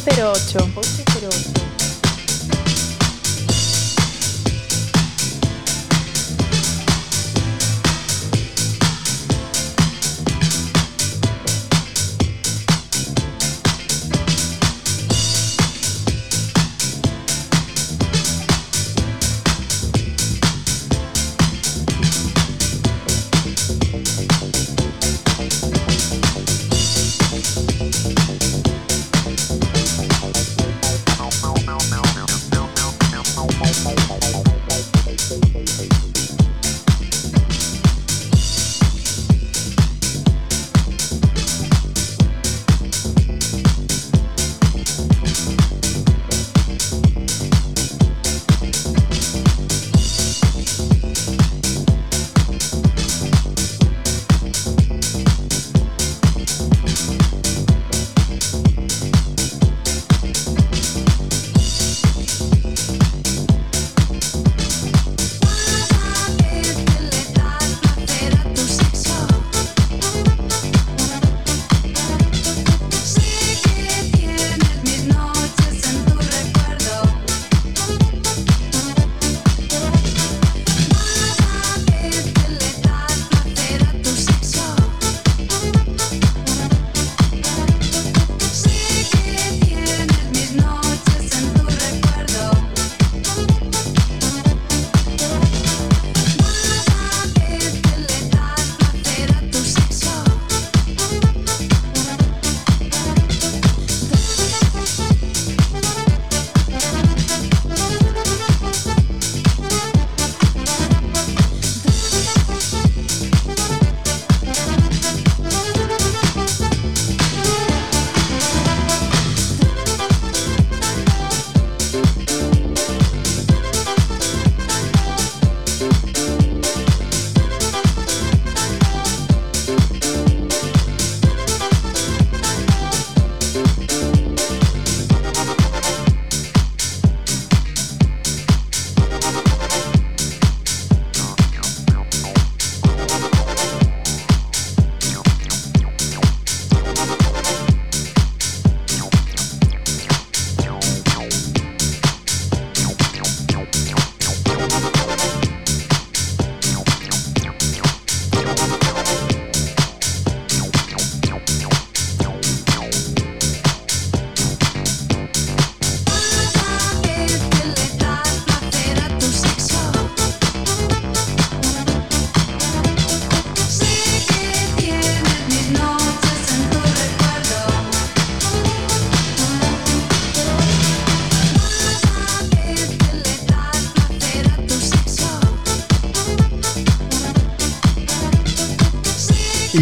808.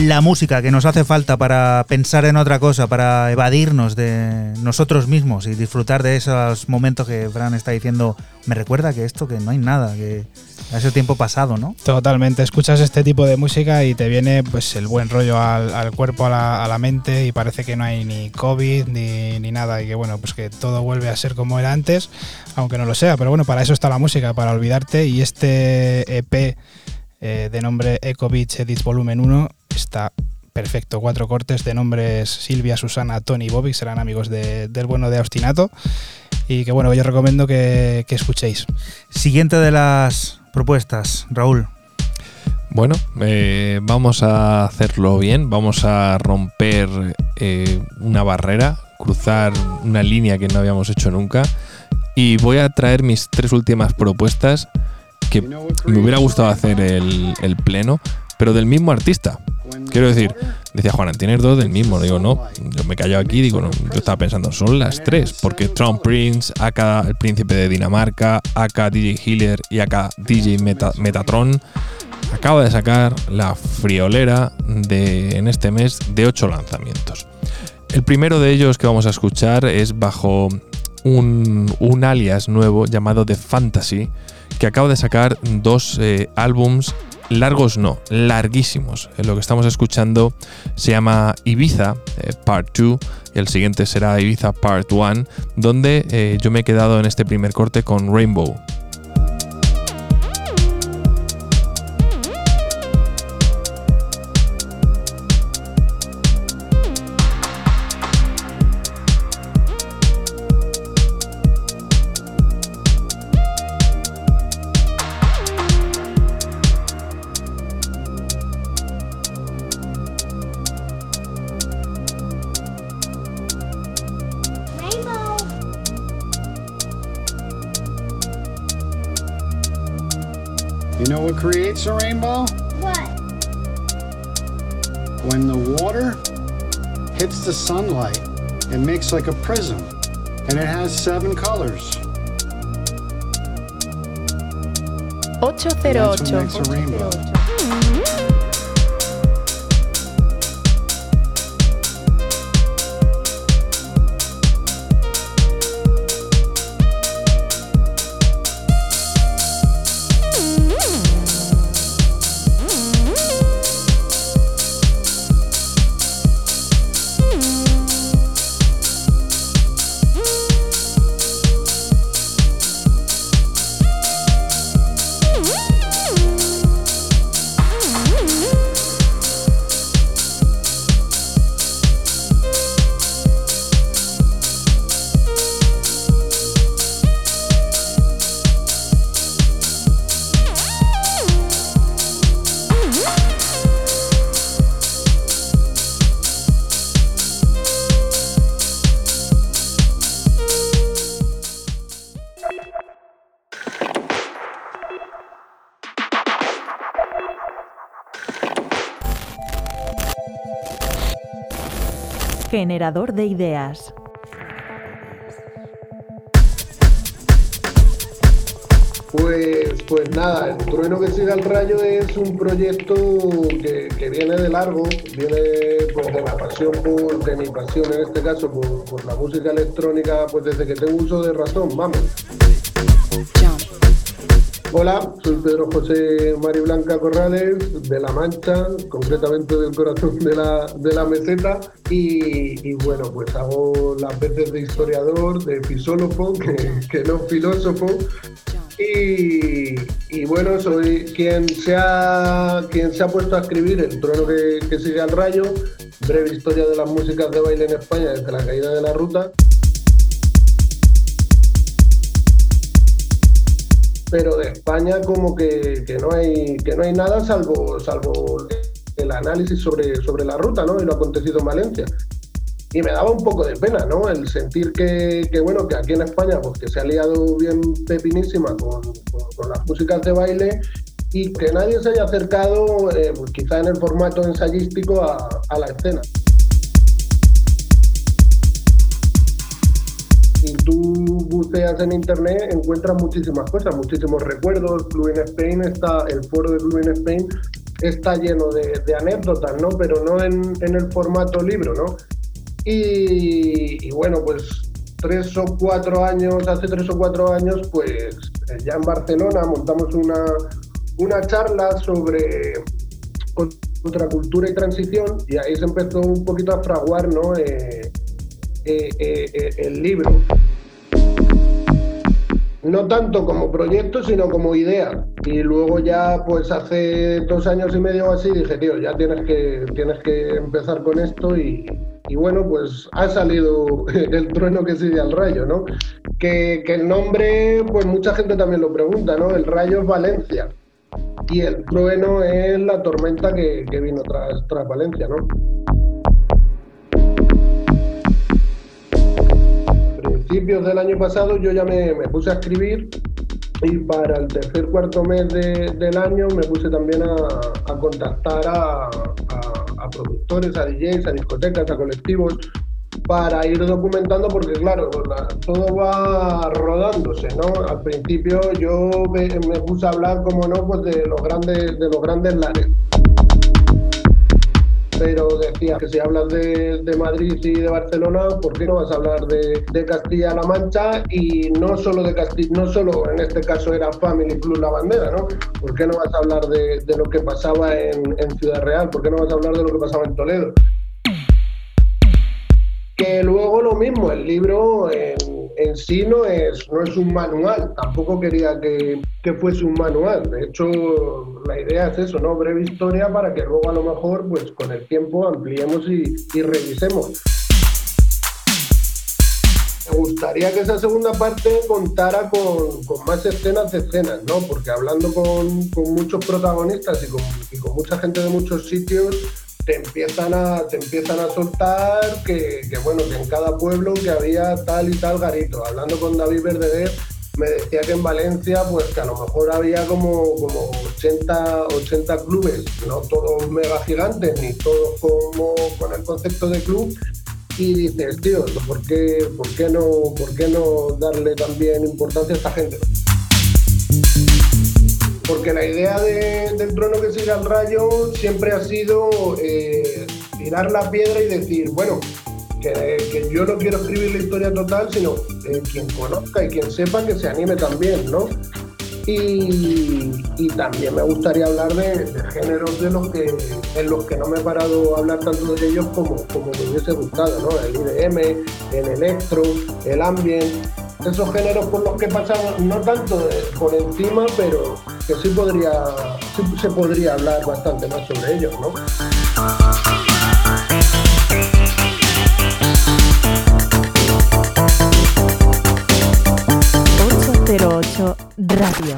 La música que nos hace falta para pensar en otra cosa, para evadirnos de nosotros mismos y disfrutar de esos momentos que Fran está diciendo, me recuerda que esto, que no hay nada, que ese tiempo pasado, ¿no? Totalmente, escuchas este tipo de música y te viene pues el buen rollo al, al cuerpo, a la, mente y parece que no hay ni COVID ni, ni nada y que bueno, pues que todo vuelve a ser como era antes, aunque no lo sea, pero bueno, para eso está la música, para olvidarte y este EP eh, de nombre Eco Beach Edits Volumen 1 está perfecto, cuatro cortes de nombres Silvia, Susana, Tony y Bobby, serán amigos de- del bueno de Austinato y que bueno, yo recomiendo que, que escuchéis. Siguiente de las propuestas, Raúl. Bueno, eh, vamos a hacerlo bien, vamos a romper eh, una barrera, cruzar una línea que no habíamos hecho nunca y voy a traer mis tres últimas propuestas que me hubiera gustado hacer el, el pleno, pero del mismo artista. Quiero decir, decía Juan, tienes dos del mismo. Digo, no, yo me callo aquí, digo, no, yo estaba pensando, son las tres, porque Trump Prince, acá el príncipe de Dinamarca, acá DJ Healer y acá DJ Meta- Metatron acaba de sacar la friolera de, en este mes de ocho lanzamientos. El primero de ellos que vamos a escuchar es bajo un, un alias nuevo llamado The Fantasy, que acaba de sacar dos eh, álbums largos, no, larguísimos. Eh, Lo que estamos escuchando se llama Ibiza eh, Part 2 y el siguiente será Ibiza Part 1, donde eh, yo me he quedado en este primer corte con Rainbow. Know creates a rainbow? What? When the water hits the sunlight, it makes like a prism. And it has seven colors. That's what 808. Generador de ideas. Pues, pues nada, el trueno que sigue al rayo es un proyecto que, que viene de largo, viene pues, de la pasión por, de mi pasión en este caso por, por la música electrónica, pues desde que tengo uso de razón, vamos. Hola, soy Pedro José Mari Blanca Corrales, de La Mancha, concretamente del corazón de la, de la meseta, y, bueno, pues hago las veces de historiador, de fisólogo, que, no filósofo, y, bueno, soy quien se, ha, quien se ha puesto a escribir El trueno que, que sigue al rayo, breve historia de las músicas de baile en España desde la caída de la ruta. Pero de España como que, que no, hay, que no hay nada salvo, salvo el análisis sobre, sobre la ruta ¿no? y lo acontecido en Valencia. Y me daba un poco de pena, ¿no? El sentir que, que, bueno, que aquí en España, pues que se ha liado bien pepinísima con, con- con las músicas de baile y que nadie se haya acercado, eh, pues quizá en el formato ensayístico, a, a la escena. Si tú buceas en internet, encuentras muchísimas cosas, muchísimos recuerdos. Blue in Spain está, el foro de Blue in Spain está lleno de, de anécdotas, ¿no? Pero no en, en el formato libro, ¿no? Y, y bueno, pues tres o cuatro años, hace tres o cuatro años, pues eh, ya en Barcelona montamos una, una charla sobre contracultura y transición y ahí se empezó un poquito a fraguar ¿no? Eh, eh, eh, eh, el libro. No tanto como proyecto, sino como idea. Y luego ya, pues hace dos años y medio o así, dije, tío, ya tienes que, tienes que empezar con esto y, bueno, pues ha salido *laughs* el trueno que sigue al rayo, ¿no? Que, que el nombre, pues mucha gente también lo pregunta, ¿no? El rayo es Valencia y el trueno es la tormenta que, que vino tras, tras Valencia, ¿no? Principios del año pasado yo ya me, me puse a escribir y para el tercer cuarto mes de- del año me puse también a, a contactar a, a- a productores, a DJs, a discotecas, a colectivos para ir documentando porque claro, la- todo va rodándose, ¿no? Al principio yo me, me puse a hablar, como no, pues de los grandes, de los grandes lares pero decía que si hablas de, de Madrid y de Barcelona, ¿por qué no vas a hablar de, de Castilla-La Mancha? Y no solo de Castilla, no solo en este caso era Family Club La Bandera, ¿no? ¿Por qué no vas a hablar de, de lo que pasaba en, en Ciudad Real? ¿Por qué no vas a hablar de lo que pasaba en Toledo? que luego lo mismo, el libro en, en sí no es, no es un manual, tampoco quería que, que fuese un manual, de hecho la idea es eso, ¿no? Breve historia para que luego a lo mejor pues con el tiempo ampliemos y, y revisemos. Me gustaría que esa segunda parte contara con, con más escenas de escenas, ¿no? Porque hablando con, con muchos protagonistas y con, y con mucha gente de muchos sitios, te empiezan a, te empiezan a soltar que, que, bueno, que en cada pueblo que había tal y tal garito. Hablando con David Verdeguer, me decía que en Valencia, pues que a lo mejor había como, como 80, 80 clubes, no todos mega gigantes, ni todos como con el concepto de club. Y dices, tío, ¿por qué, por qué, no, ¿por qué no darle también importancia a esta gente? Porque la idea de- del trono que sigue al rayo siempre ha sido eh, tirar la piedra y decir, bueno, que, yo no quiero escribir la historia total, sino eh, quien conozca y quien sepa que se anime también, ¿no? Y, también me gustaría hablar de, géneros de los que, en los que no me he parado a hablar tanto de ellos como, como me hubiese gustado, ¿no? El IDM, el electro, el ambient, esos géneros por los que pasamos, no tanto de- por encima, pero que sí podría, sí se podría hablar bastante más sobre ellos, ¿no? 808 Radio.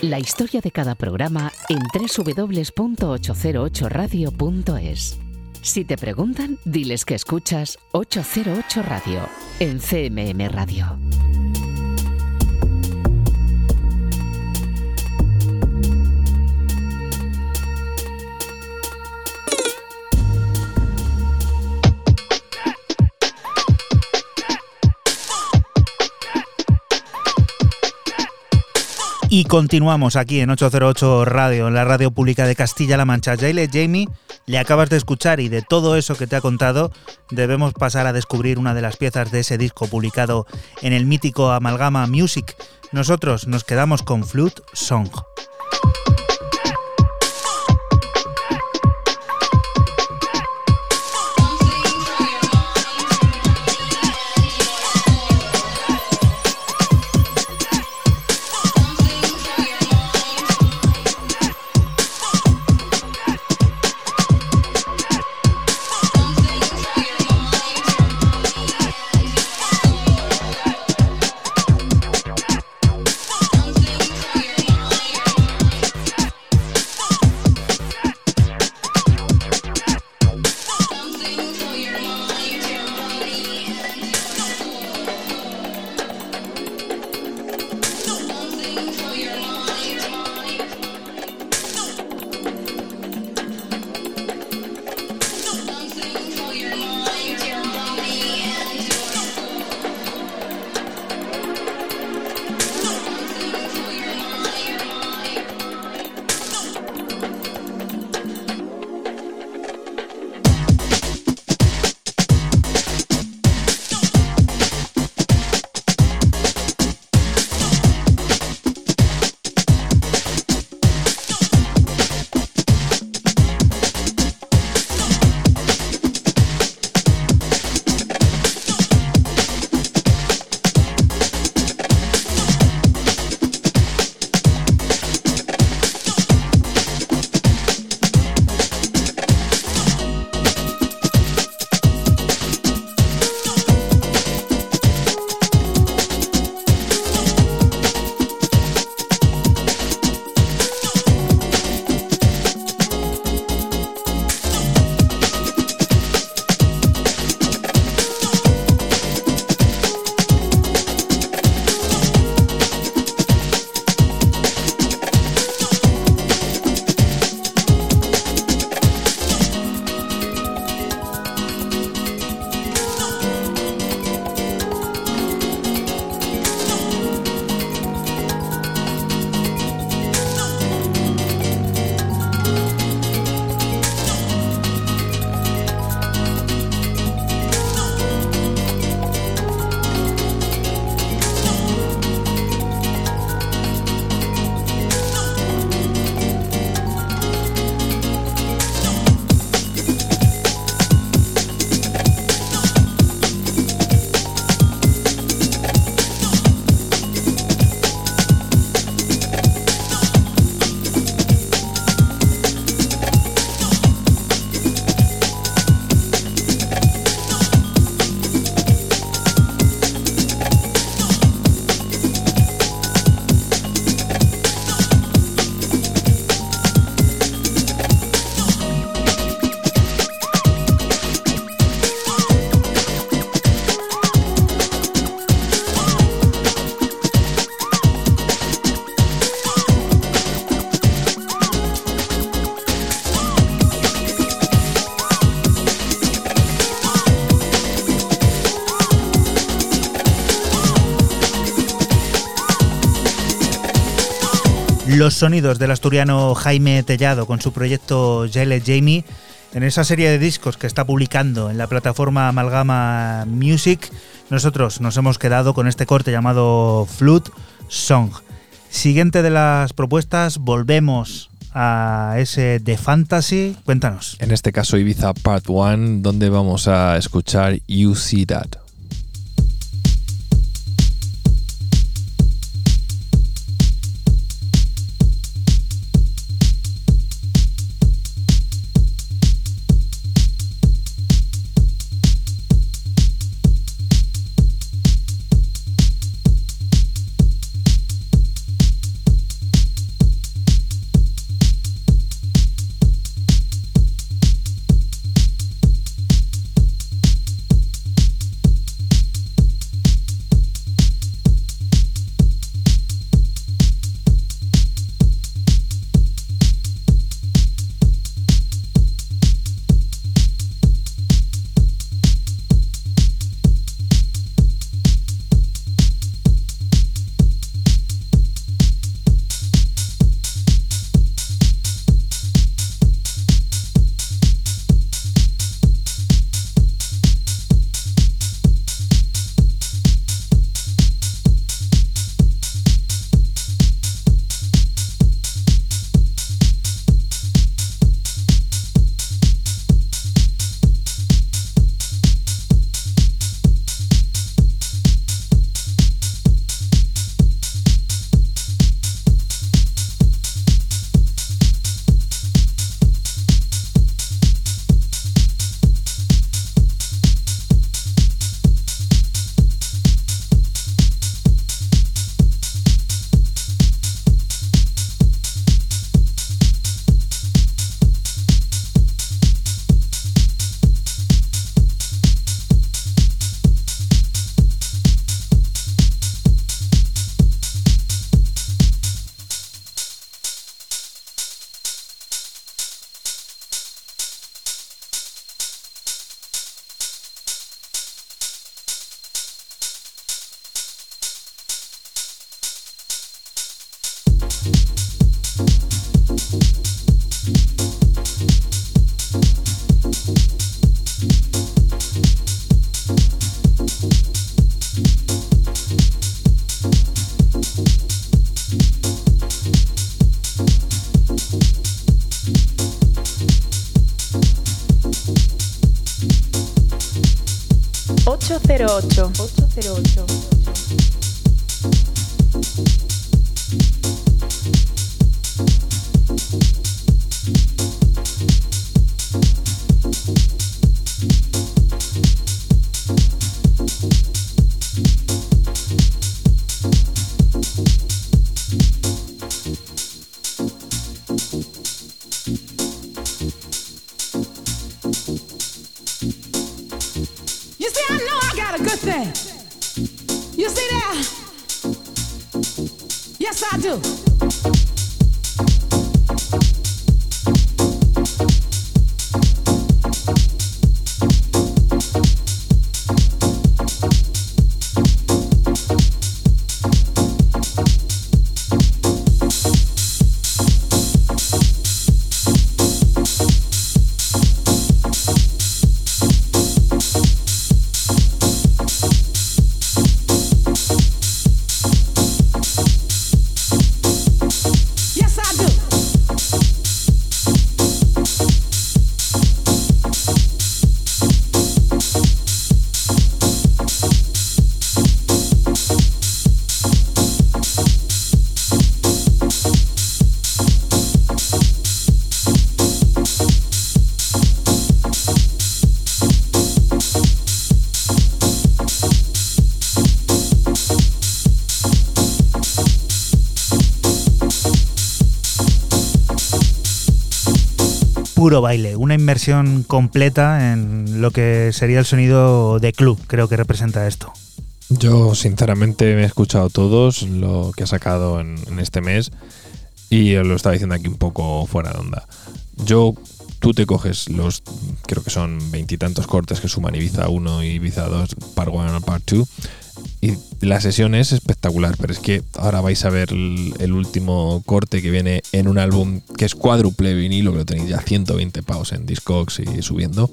La historia de cada programa en www.808radio.es. Si te preguntan, diles que escuchas 808 Radio en CMM Radio. Y continuamos aquí en 808 Radio, en la radio pública de Castilla-La Mancha. Jaile Jamie, le acabas de escuchar y de todo eso que te ha contado, debemos pasar a descubrir una de las piezas de ese disco publicado en el mítico Amalgama Music. Nosotros nos quedamos con Flute Song. Los sonidos del asturiano Jaime Tellado con su proyecto Jale Jamie en esa serie de discos que está publicando en la plataforma Amalgama Music. Nosotros nos hemos quedado con este corte llamado Flute Song. Siguiente de las propuestas, volvemos a ese de Fantasy. Cuéntanos. En este caso Ibiza Part 1, donde vamos a escuchar You See That. Puro baile, una inmersión completa en lo que sería el sonido de club, creo que representa esto. Yo sinceramente me he escuchado todos lo que ha sacado en, este mes y lo estaba diciendo aquí un poco fuera de onda. Yo, tú te coges los, creo que son veintitantos cortes que suman Ibiza 1 y Ibiza 2, Part 1 y Part 2 Y la sesión es espectacular, pero es que ahora vais a ver el, último corte que viene en un álbum que es cuádruple vinilo, que lo tenéis ya 120 pavos en Discogs y subiendo.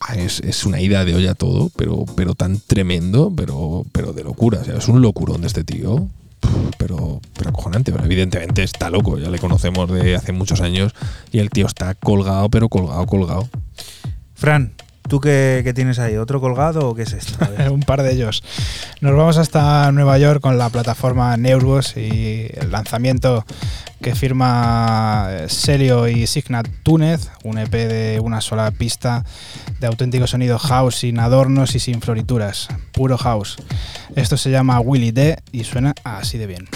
Ah, Es, es una ida de olla todo, pero, pero tan tremendo, pero, pero de locura. O sea, es un locurón de este tío. Pero, pero acojonante, evidentemente está loco, ya le conocemos de hace muchos años y el tío está colgado, pero colgado, colgado. Fran, ¿tú qué, tienes ahí? ¿Otro colgado o qué es esto? *laughs* Un par de ellos. Nos vamos hasta Nueva York con la plataforma Neuros y el lanzamiento que firma eh, Celio y Signat Túnez, un EP de una sola pista de auténtico sonido house sin adornos y sin florituras, puro house. Esto se llama Willy D y suena así de bien.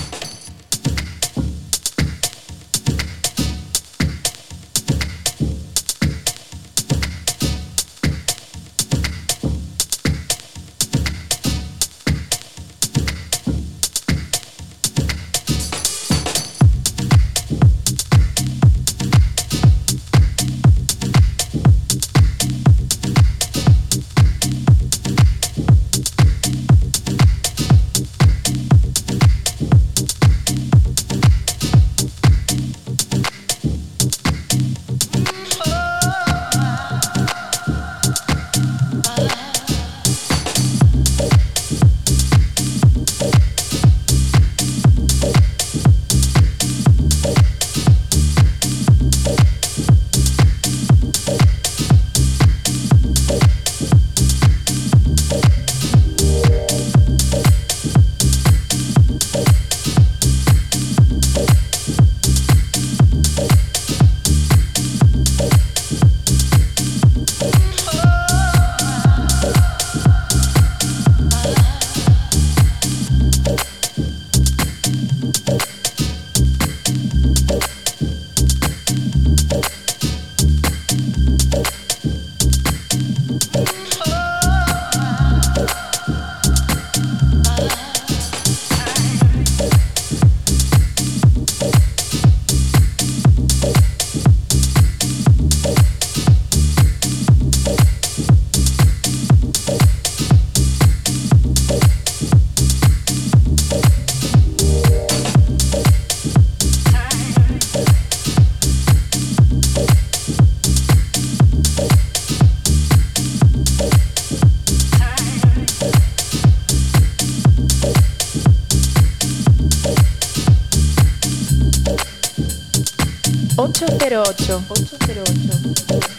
808. 808.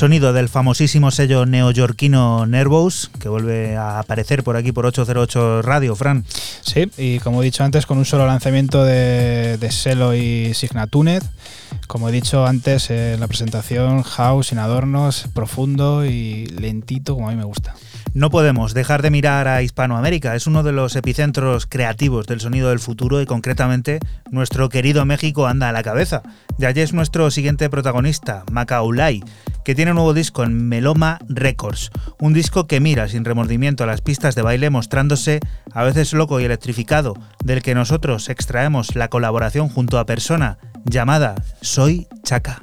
Sonido del famosísimo sello neoyorquino Nervous, que vuelve a aparecer por aquí por 808 Radio, Fran. Sí, y como he dicho antes, con un solo lanzamiento de, de Selo y Signatunet. Como he dicho antes en la presentación, house sin adornos, profundo y lentito, como a mí me gusta. No podemos dejar de mirar a Hispanoamérica, es uno de los epicentros creativos del sonido del futuro y concretamente nuestro querido México anda a la cabeza. De allí es nuestro siguiente protagonista, Macaulay, que tiene un nuevo disco en Meloma Records, un disco que mira sin remordimiento a las pistas de baile mostrándose a veces loco y electrificado, del que nosotros extraemos la colaboración junto a persona llamada Soy Chaca.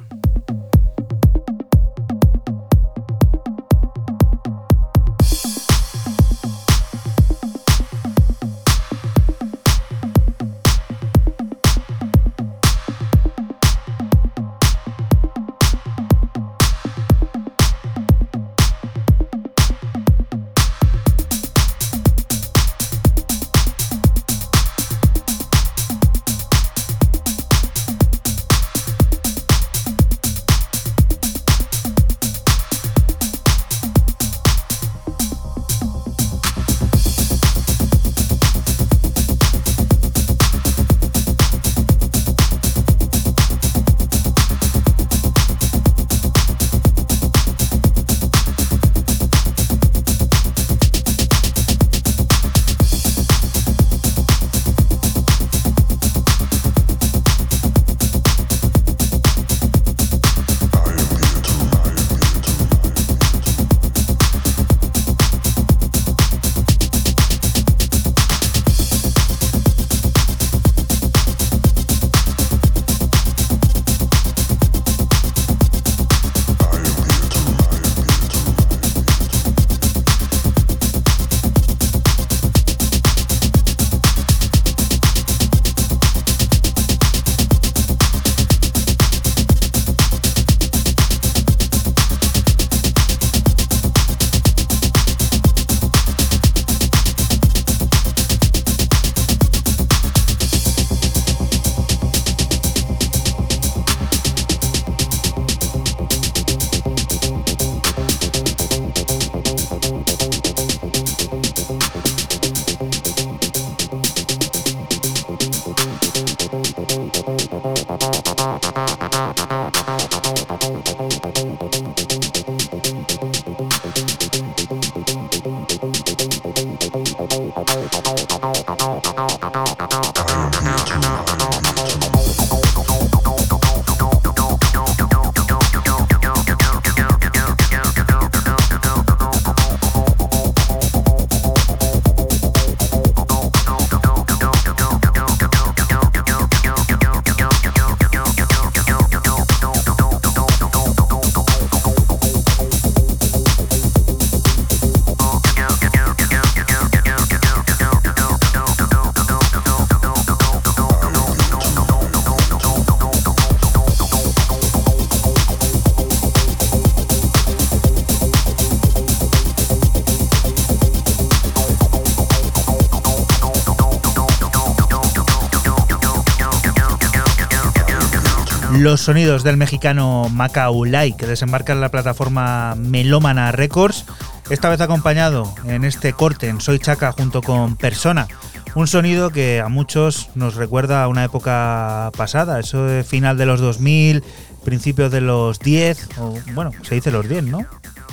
Los sonidos del mexicano Macau Lai, que desembarca en la plataforma Melómana Records, esta vez acompañado en este corte en Soy Chaca junto con Persona. Un sonido que a muchos nos recuerda a una época pasada, eso de final de los 2000, principios de los 10, o bueno, se dice los 10, ¿no?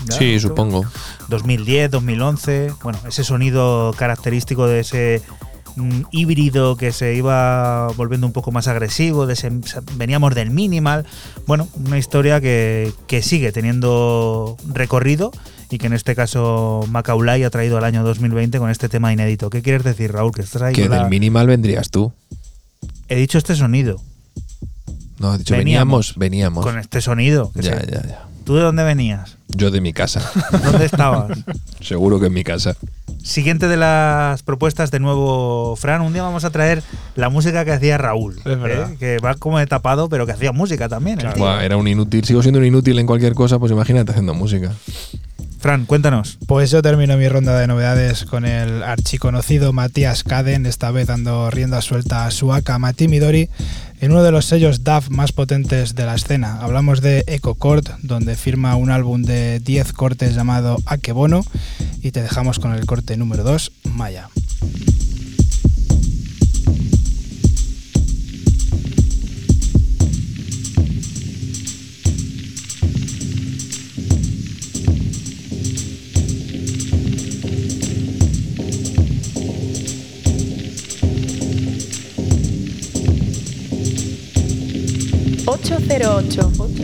Ya, Sí, supongo. 2010, 2011, bueno, ese sonido característico de ese mm, híbrido que se iba volviendo un poco más agresivo, de ese- veníamos del minimal, bueno, una historia que, que sigue teniendo recorrido y que en este caso Macaulay ha traído al año 2020 con este tema inédito. ¿Qué quieres decir, Raúl? Que estás ahí Que con la- del minimal vendrías tú. He dicho este sonido, No, has dicho Veníamos. veníamos, con este sonido. que Ya, ya, ya. ¿Tú de dónde venías? Yo de mi casa. ¿Dónde estabas? *laughs* Seguro que en mi casa. Siguiente de las propuestas de nuevo, Fran. Un día vamos a traer la música que hacía Raúl. Es verdad. ¿eh? Que va como de tapado, pero que hacía música también. el tío. Buah, era un inútil. Sigo siendo un inútil en cualquier cosa, pues imagínate haciendo música. Fran, cuéntanos. Pues yo termino mi ronda de novedades con el archiconocido Matías Caden, esta vez dando rienda suelta a su aka Mati Midori en uno de los sellos DAF más potentes de la escena. Hablamos de EcoCord, donde firma un álbum de 10 cortes llamado Akebono y te dejamos con el corte número 2, Maya. 808.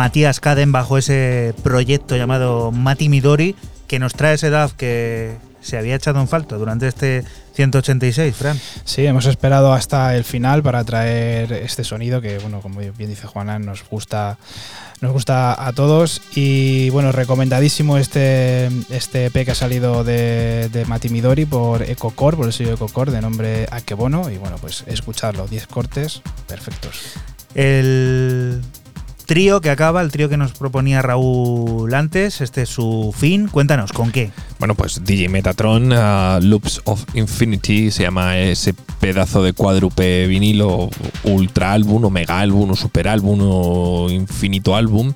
Matías Caden bajo ese proyecto llamado Mati Midori, que nos trae ese DAF que se había echado en falta durante este 186, Fran. Sí, hemos esperado hasta el final para traer este sonido que, bueno, como bien dice Juana, nos gusta, nos gusta a todos. Y bueno, recomendadísimo este, este EP que ha salido de, de Mati Midori por Ecocore, por el sello Ecocore, de nombre Akebono. Y bueno, pues escucharlo, 10 cortes perfectos. El trío que acaba, el trío que nos proponía Raúl antes, este es su fin. Cuéntanos, ¿con qué? Bueno, pues DJ Metatron, uh, Loops of Infinity, se llama ese pedazo de cuádruple vinilo, ultra álbum, o mega álbum, o super álbum, o infinito álbum.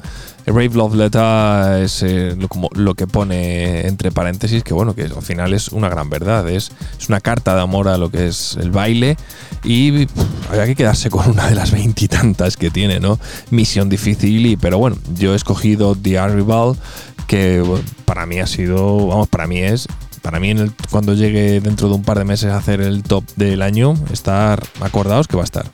Rave Love Letter es eh, lo, que pone entre paréntesis, que bueno, que al final es una gran verdad. Es, es una carta de amor a lo que es el baile y pff, había que quedarse con una de las veintitantas que tiene, ¿no? Misión difícil, y, pero bueno, yo he escogido The Arrival, que para mí ha sido, vamos, para mí es para mí en el, cuando llegue dentro de un par de meses a hacer el top del año, estar acordados que va a estar.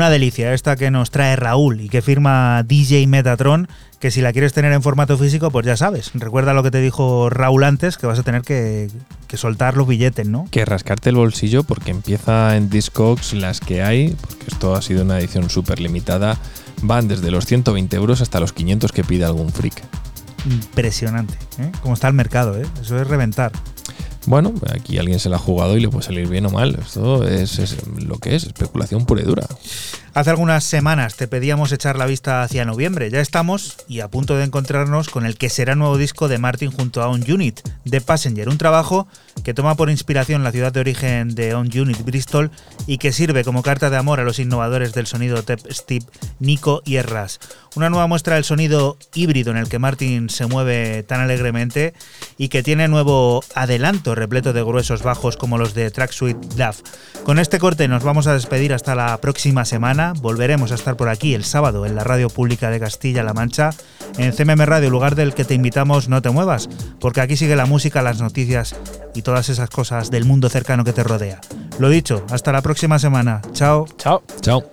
Una delicia esta que nos trae Raúl y que firma DJ Metatron, que si la quieres tener en formato físico, pues ya sabes. Recuerda lo que te dijo Raúl antes, que vas a tener que, que soltar los billetes, ¿no? Que rascarte el bolsillo porque empieza en Discogs las que hay, porque esto ha sido una edición súper limitada, van desde los 120 euros hasta los 500 que pide algún freak. Impresionante, ¿eh? Cómo está el mercado, ¿eh? Eso es reventar. Bueno, aquí alguien se la ha jugado y le puede salir bien o mal. Esto es, es lo que es, especulación pura y dura. Hace algunas semanas te pedíamos echar la vista hacia noviembre. Ya estamos y a punto de encontrarnos con el que será nuevo disco de Martin junto a On Unit, The Passenger, un trabajo que toma por inspiración la ciudad de origen de On Unit, Bristol, y que sirve como carta de amor a los innovadores del sonido Tep Steve, Nico y Erras. Una nueva muestra del sonido híbrido en el que Martin se mueve tan alegremente y que tiene nuevo adelanto repleto de gruesos bajos como los de Tracksuite DAF. Con este corte nos vamos a despedir hasta la próxima semana. Volveremos a estar por aquí el sábado en la Radio Pública de Castilla-La Mancha. En CMM Radio, lugar del que te invitamos, no te muevas, porque aquí sigue la música, las noticias y todas esas cosas del mundo cercano que te rodea. Lo dicho, hasta la próxima semana. Chao. Chao. Chao.